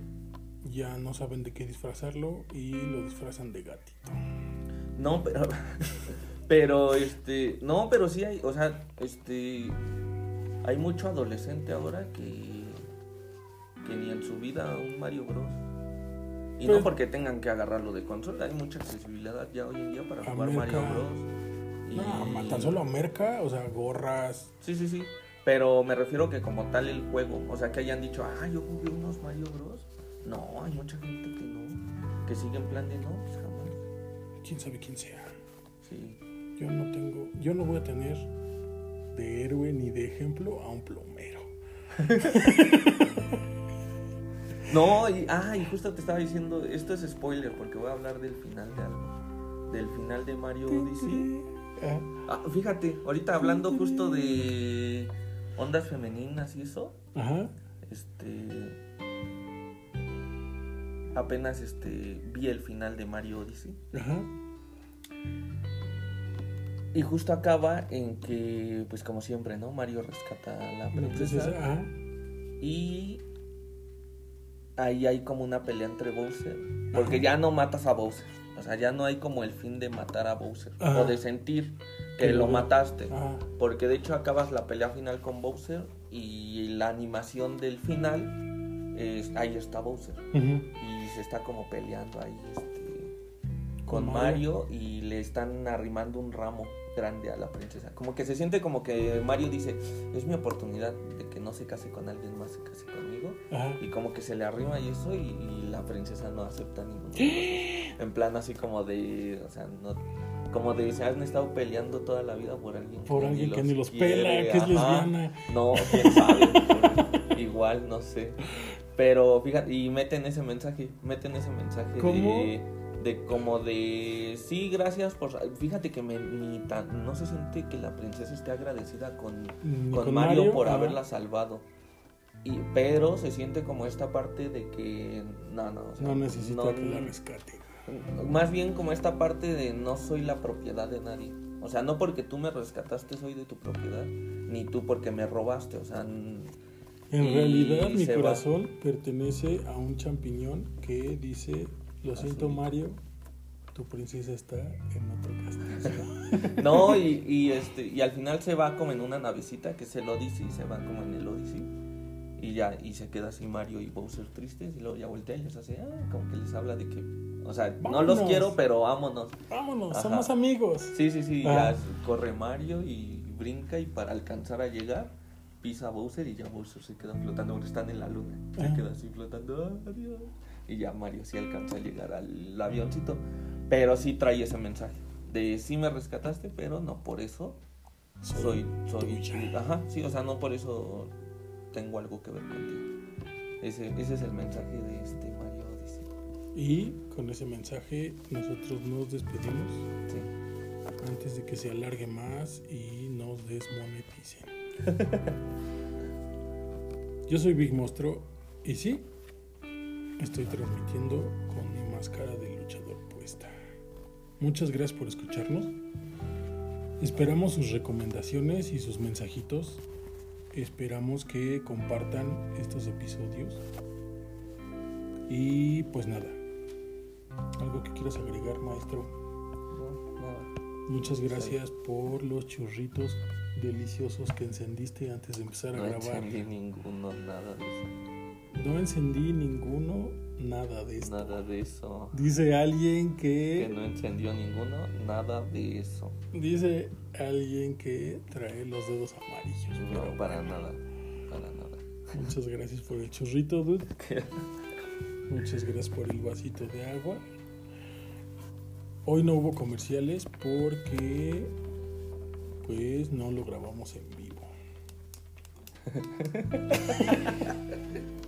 ya no saben de qué disfrazarlo y lo disfrazan de gatito. No, pero pero este, no, pero sí hay, o sea, este hay mucho adolescente ahora que que ni en su vida un Mario Bros. Y no Pues- porque tengan que agarrarlo de consola, hay mucha accesibilidad ya hoy en día para jugar Mario. Bros. Y- No, tan solo a merca, o sea, gorras. Sí, sí, sí. Pero me refiero que como tal el juego, o sea, que hayan dicho, ah, yo jugué unos Mario Bros. No, hay mucha gente que no, que sigue en plan de no, pues jamás. Quién sabe quién sea. Sí. Yo no tengo, yo no voy a tener de héroe ni de ejemplo a un plomero. No, y, ah, y justo te estaba diciendo, esto es spoiler porque voy a hablar del final de algo. Del final de Mario Odyssey. Ah, Ah, fíjate, ahorita hablando justo de ondas femeninas y eso, Ajá. este apenas este vi el final de Mario Odyssey. Ajá. Y justo acaba en que, pues como siempre, ¿no? Mario rescata a la princesa. Y ahí hay como una pelea entre Bowser. Porque Ajá. ya no matas a Bowser. O sea, ya no hay como el fin de matar a Bowser. Ajá. O de sentir que lo mataste. Ajá. Porque de hecho acabas la pelea final con Bowser. Y la animación del final es ahí está Bowser. Y se está como peleando ahí este, con Con Mario y le están arrimando un ramo grande a la princesa. Como que se siente como que Mario dice, es mi oportunidad de que no se case con alguien más, se case conmigo. Ajá. Y como que se le arrima y eso y, y la princesa no acepta los dos. En plan así como de, o sea, no... Como de, se han estado peleando toda la vida por alguien Por alguien que ni los quiere, pela, que es lesbiana. No, quién sabe. Igual, no sé. Pero fíjate, y meten ese mensaje, meten ese mensaje ¿Cómo? de de como de sí, gracias por fíjate que me ni tan no se siente que la princesa esté agradecida con, con, Mario, por haberla salvado. Y pero se siente como esta parte de que no, no, o sea, No necesita no- que la rescate. más bien como esta parte de no soy la propiedad de nadie. O sea, no porque tú me rescataste soy de tu propiedad, ni tú porque me robaste, o sea, En realidad mi va. corazón pertenece a un champiñón que dice, lo siento. Mario, tu princesa está en otro castillo. No, y, y, este, y al final se va como en una navecita que es el Odyssey, se va como en el Odyssey. Y ya, y se queda así Mario y Bowser tristes, y luego ya voltea y les hace, ah, como que les habla de que, o sea, no los quiero, pero vámonos. Vámonos, Ajá. somos amigos. Sí, sí, sí, Ah. ya corre Mario y brinca y para alcanzar a llegar, pisa a Bowser y ya Bowser se queda flotando, ahora están en la luna, se Ah. queda así flotando, "Ah, adiós. Y ya Mario sí alcanza a llegar al avioncito, pero sí trae ese mensaje de sí me rescataste, pero no por eso soy, soy, tuya. ajá, sí, o sea, no por eso tengo algo que ver contigo. Ese, ese es el mensaje de este Mario Odyssey. Y con ese mensaje nosotros nos despedimos Sí. antes de que se alargue más y nos desmoneticen. Yo soy Big Monstruo y sí, estoy transmitiendo con mi máscara de luchador puesta. Muchas gracias por escucharnos. Esperamos sus recomendaciones y sus mensajitos. Esperamos que compartan estos episodios. Y pues nada. ¿Algo que quieras agregar, maestro? No, nada. Muchas gracias por los churritos deliciosos que encendiste antes de empezar a No grabar. entendí ninguno, nada de eso. No encendí ninguno, nada de esto. Nada de eso. Dice alguien Que que no encendió ninguno, nada de eso. dice alguien que trae los dedos amarillos. No, pero para bueno. nada. Para nada. Muchas gracias por el churrito, dude. Muchas gracias por el vasito de agua. Hoy no hubo comerciales porque pues no lo grabamos en vivo.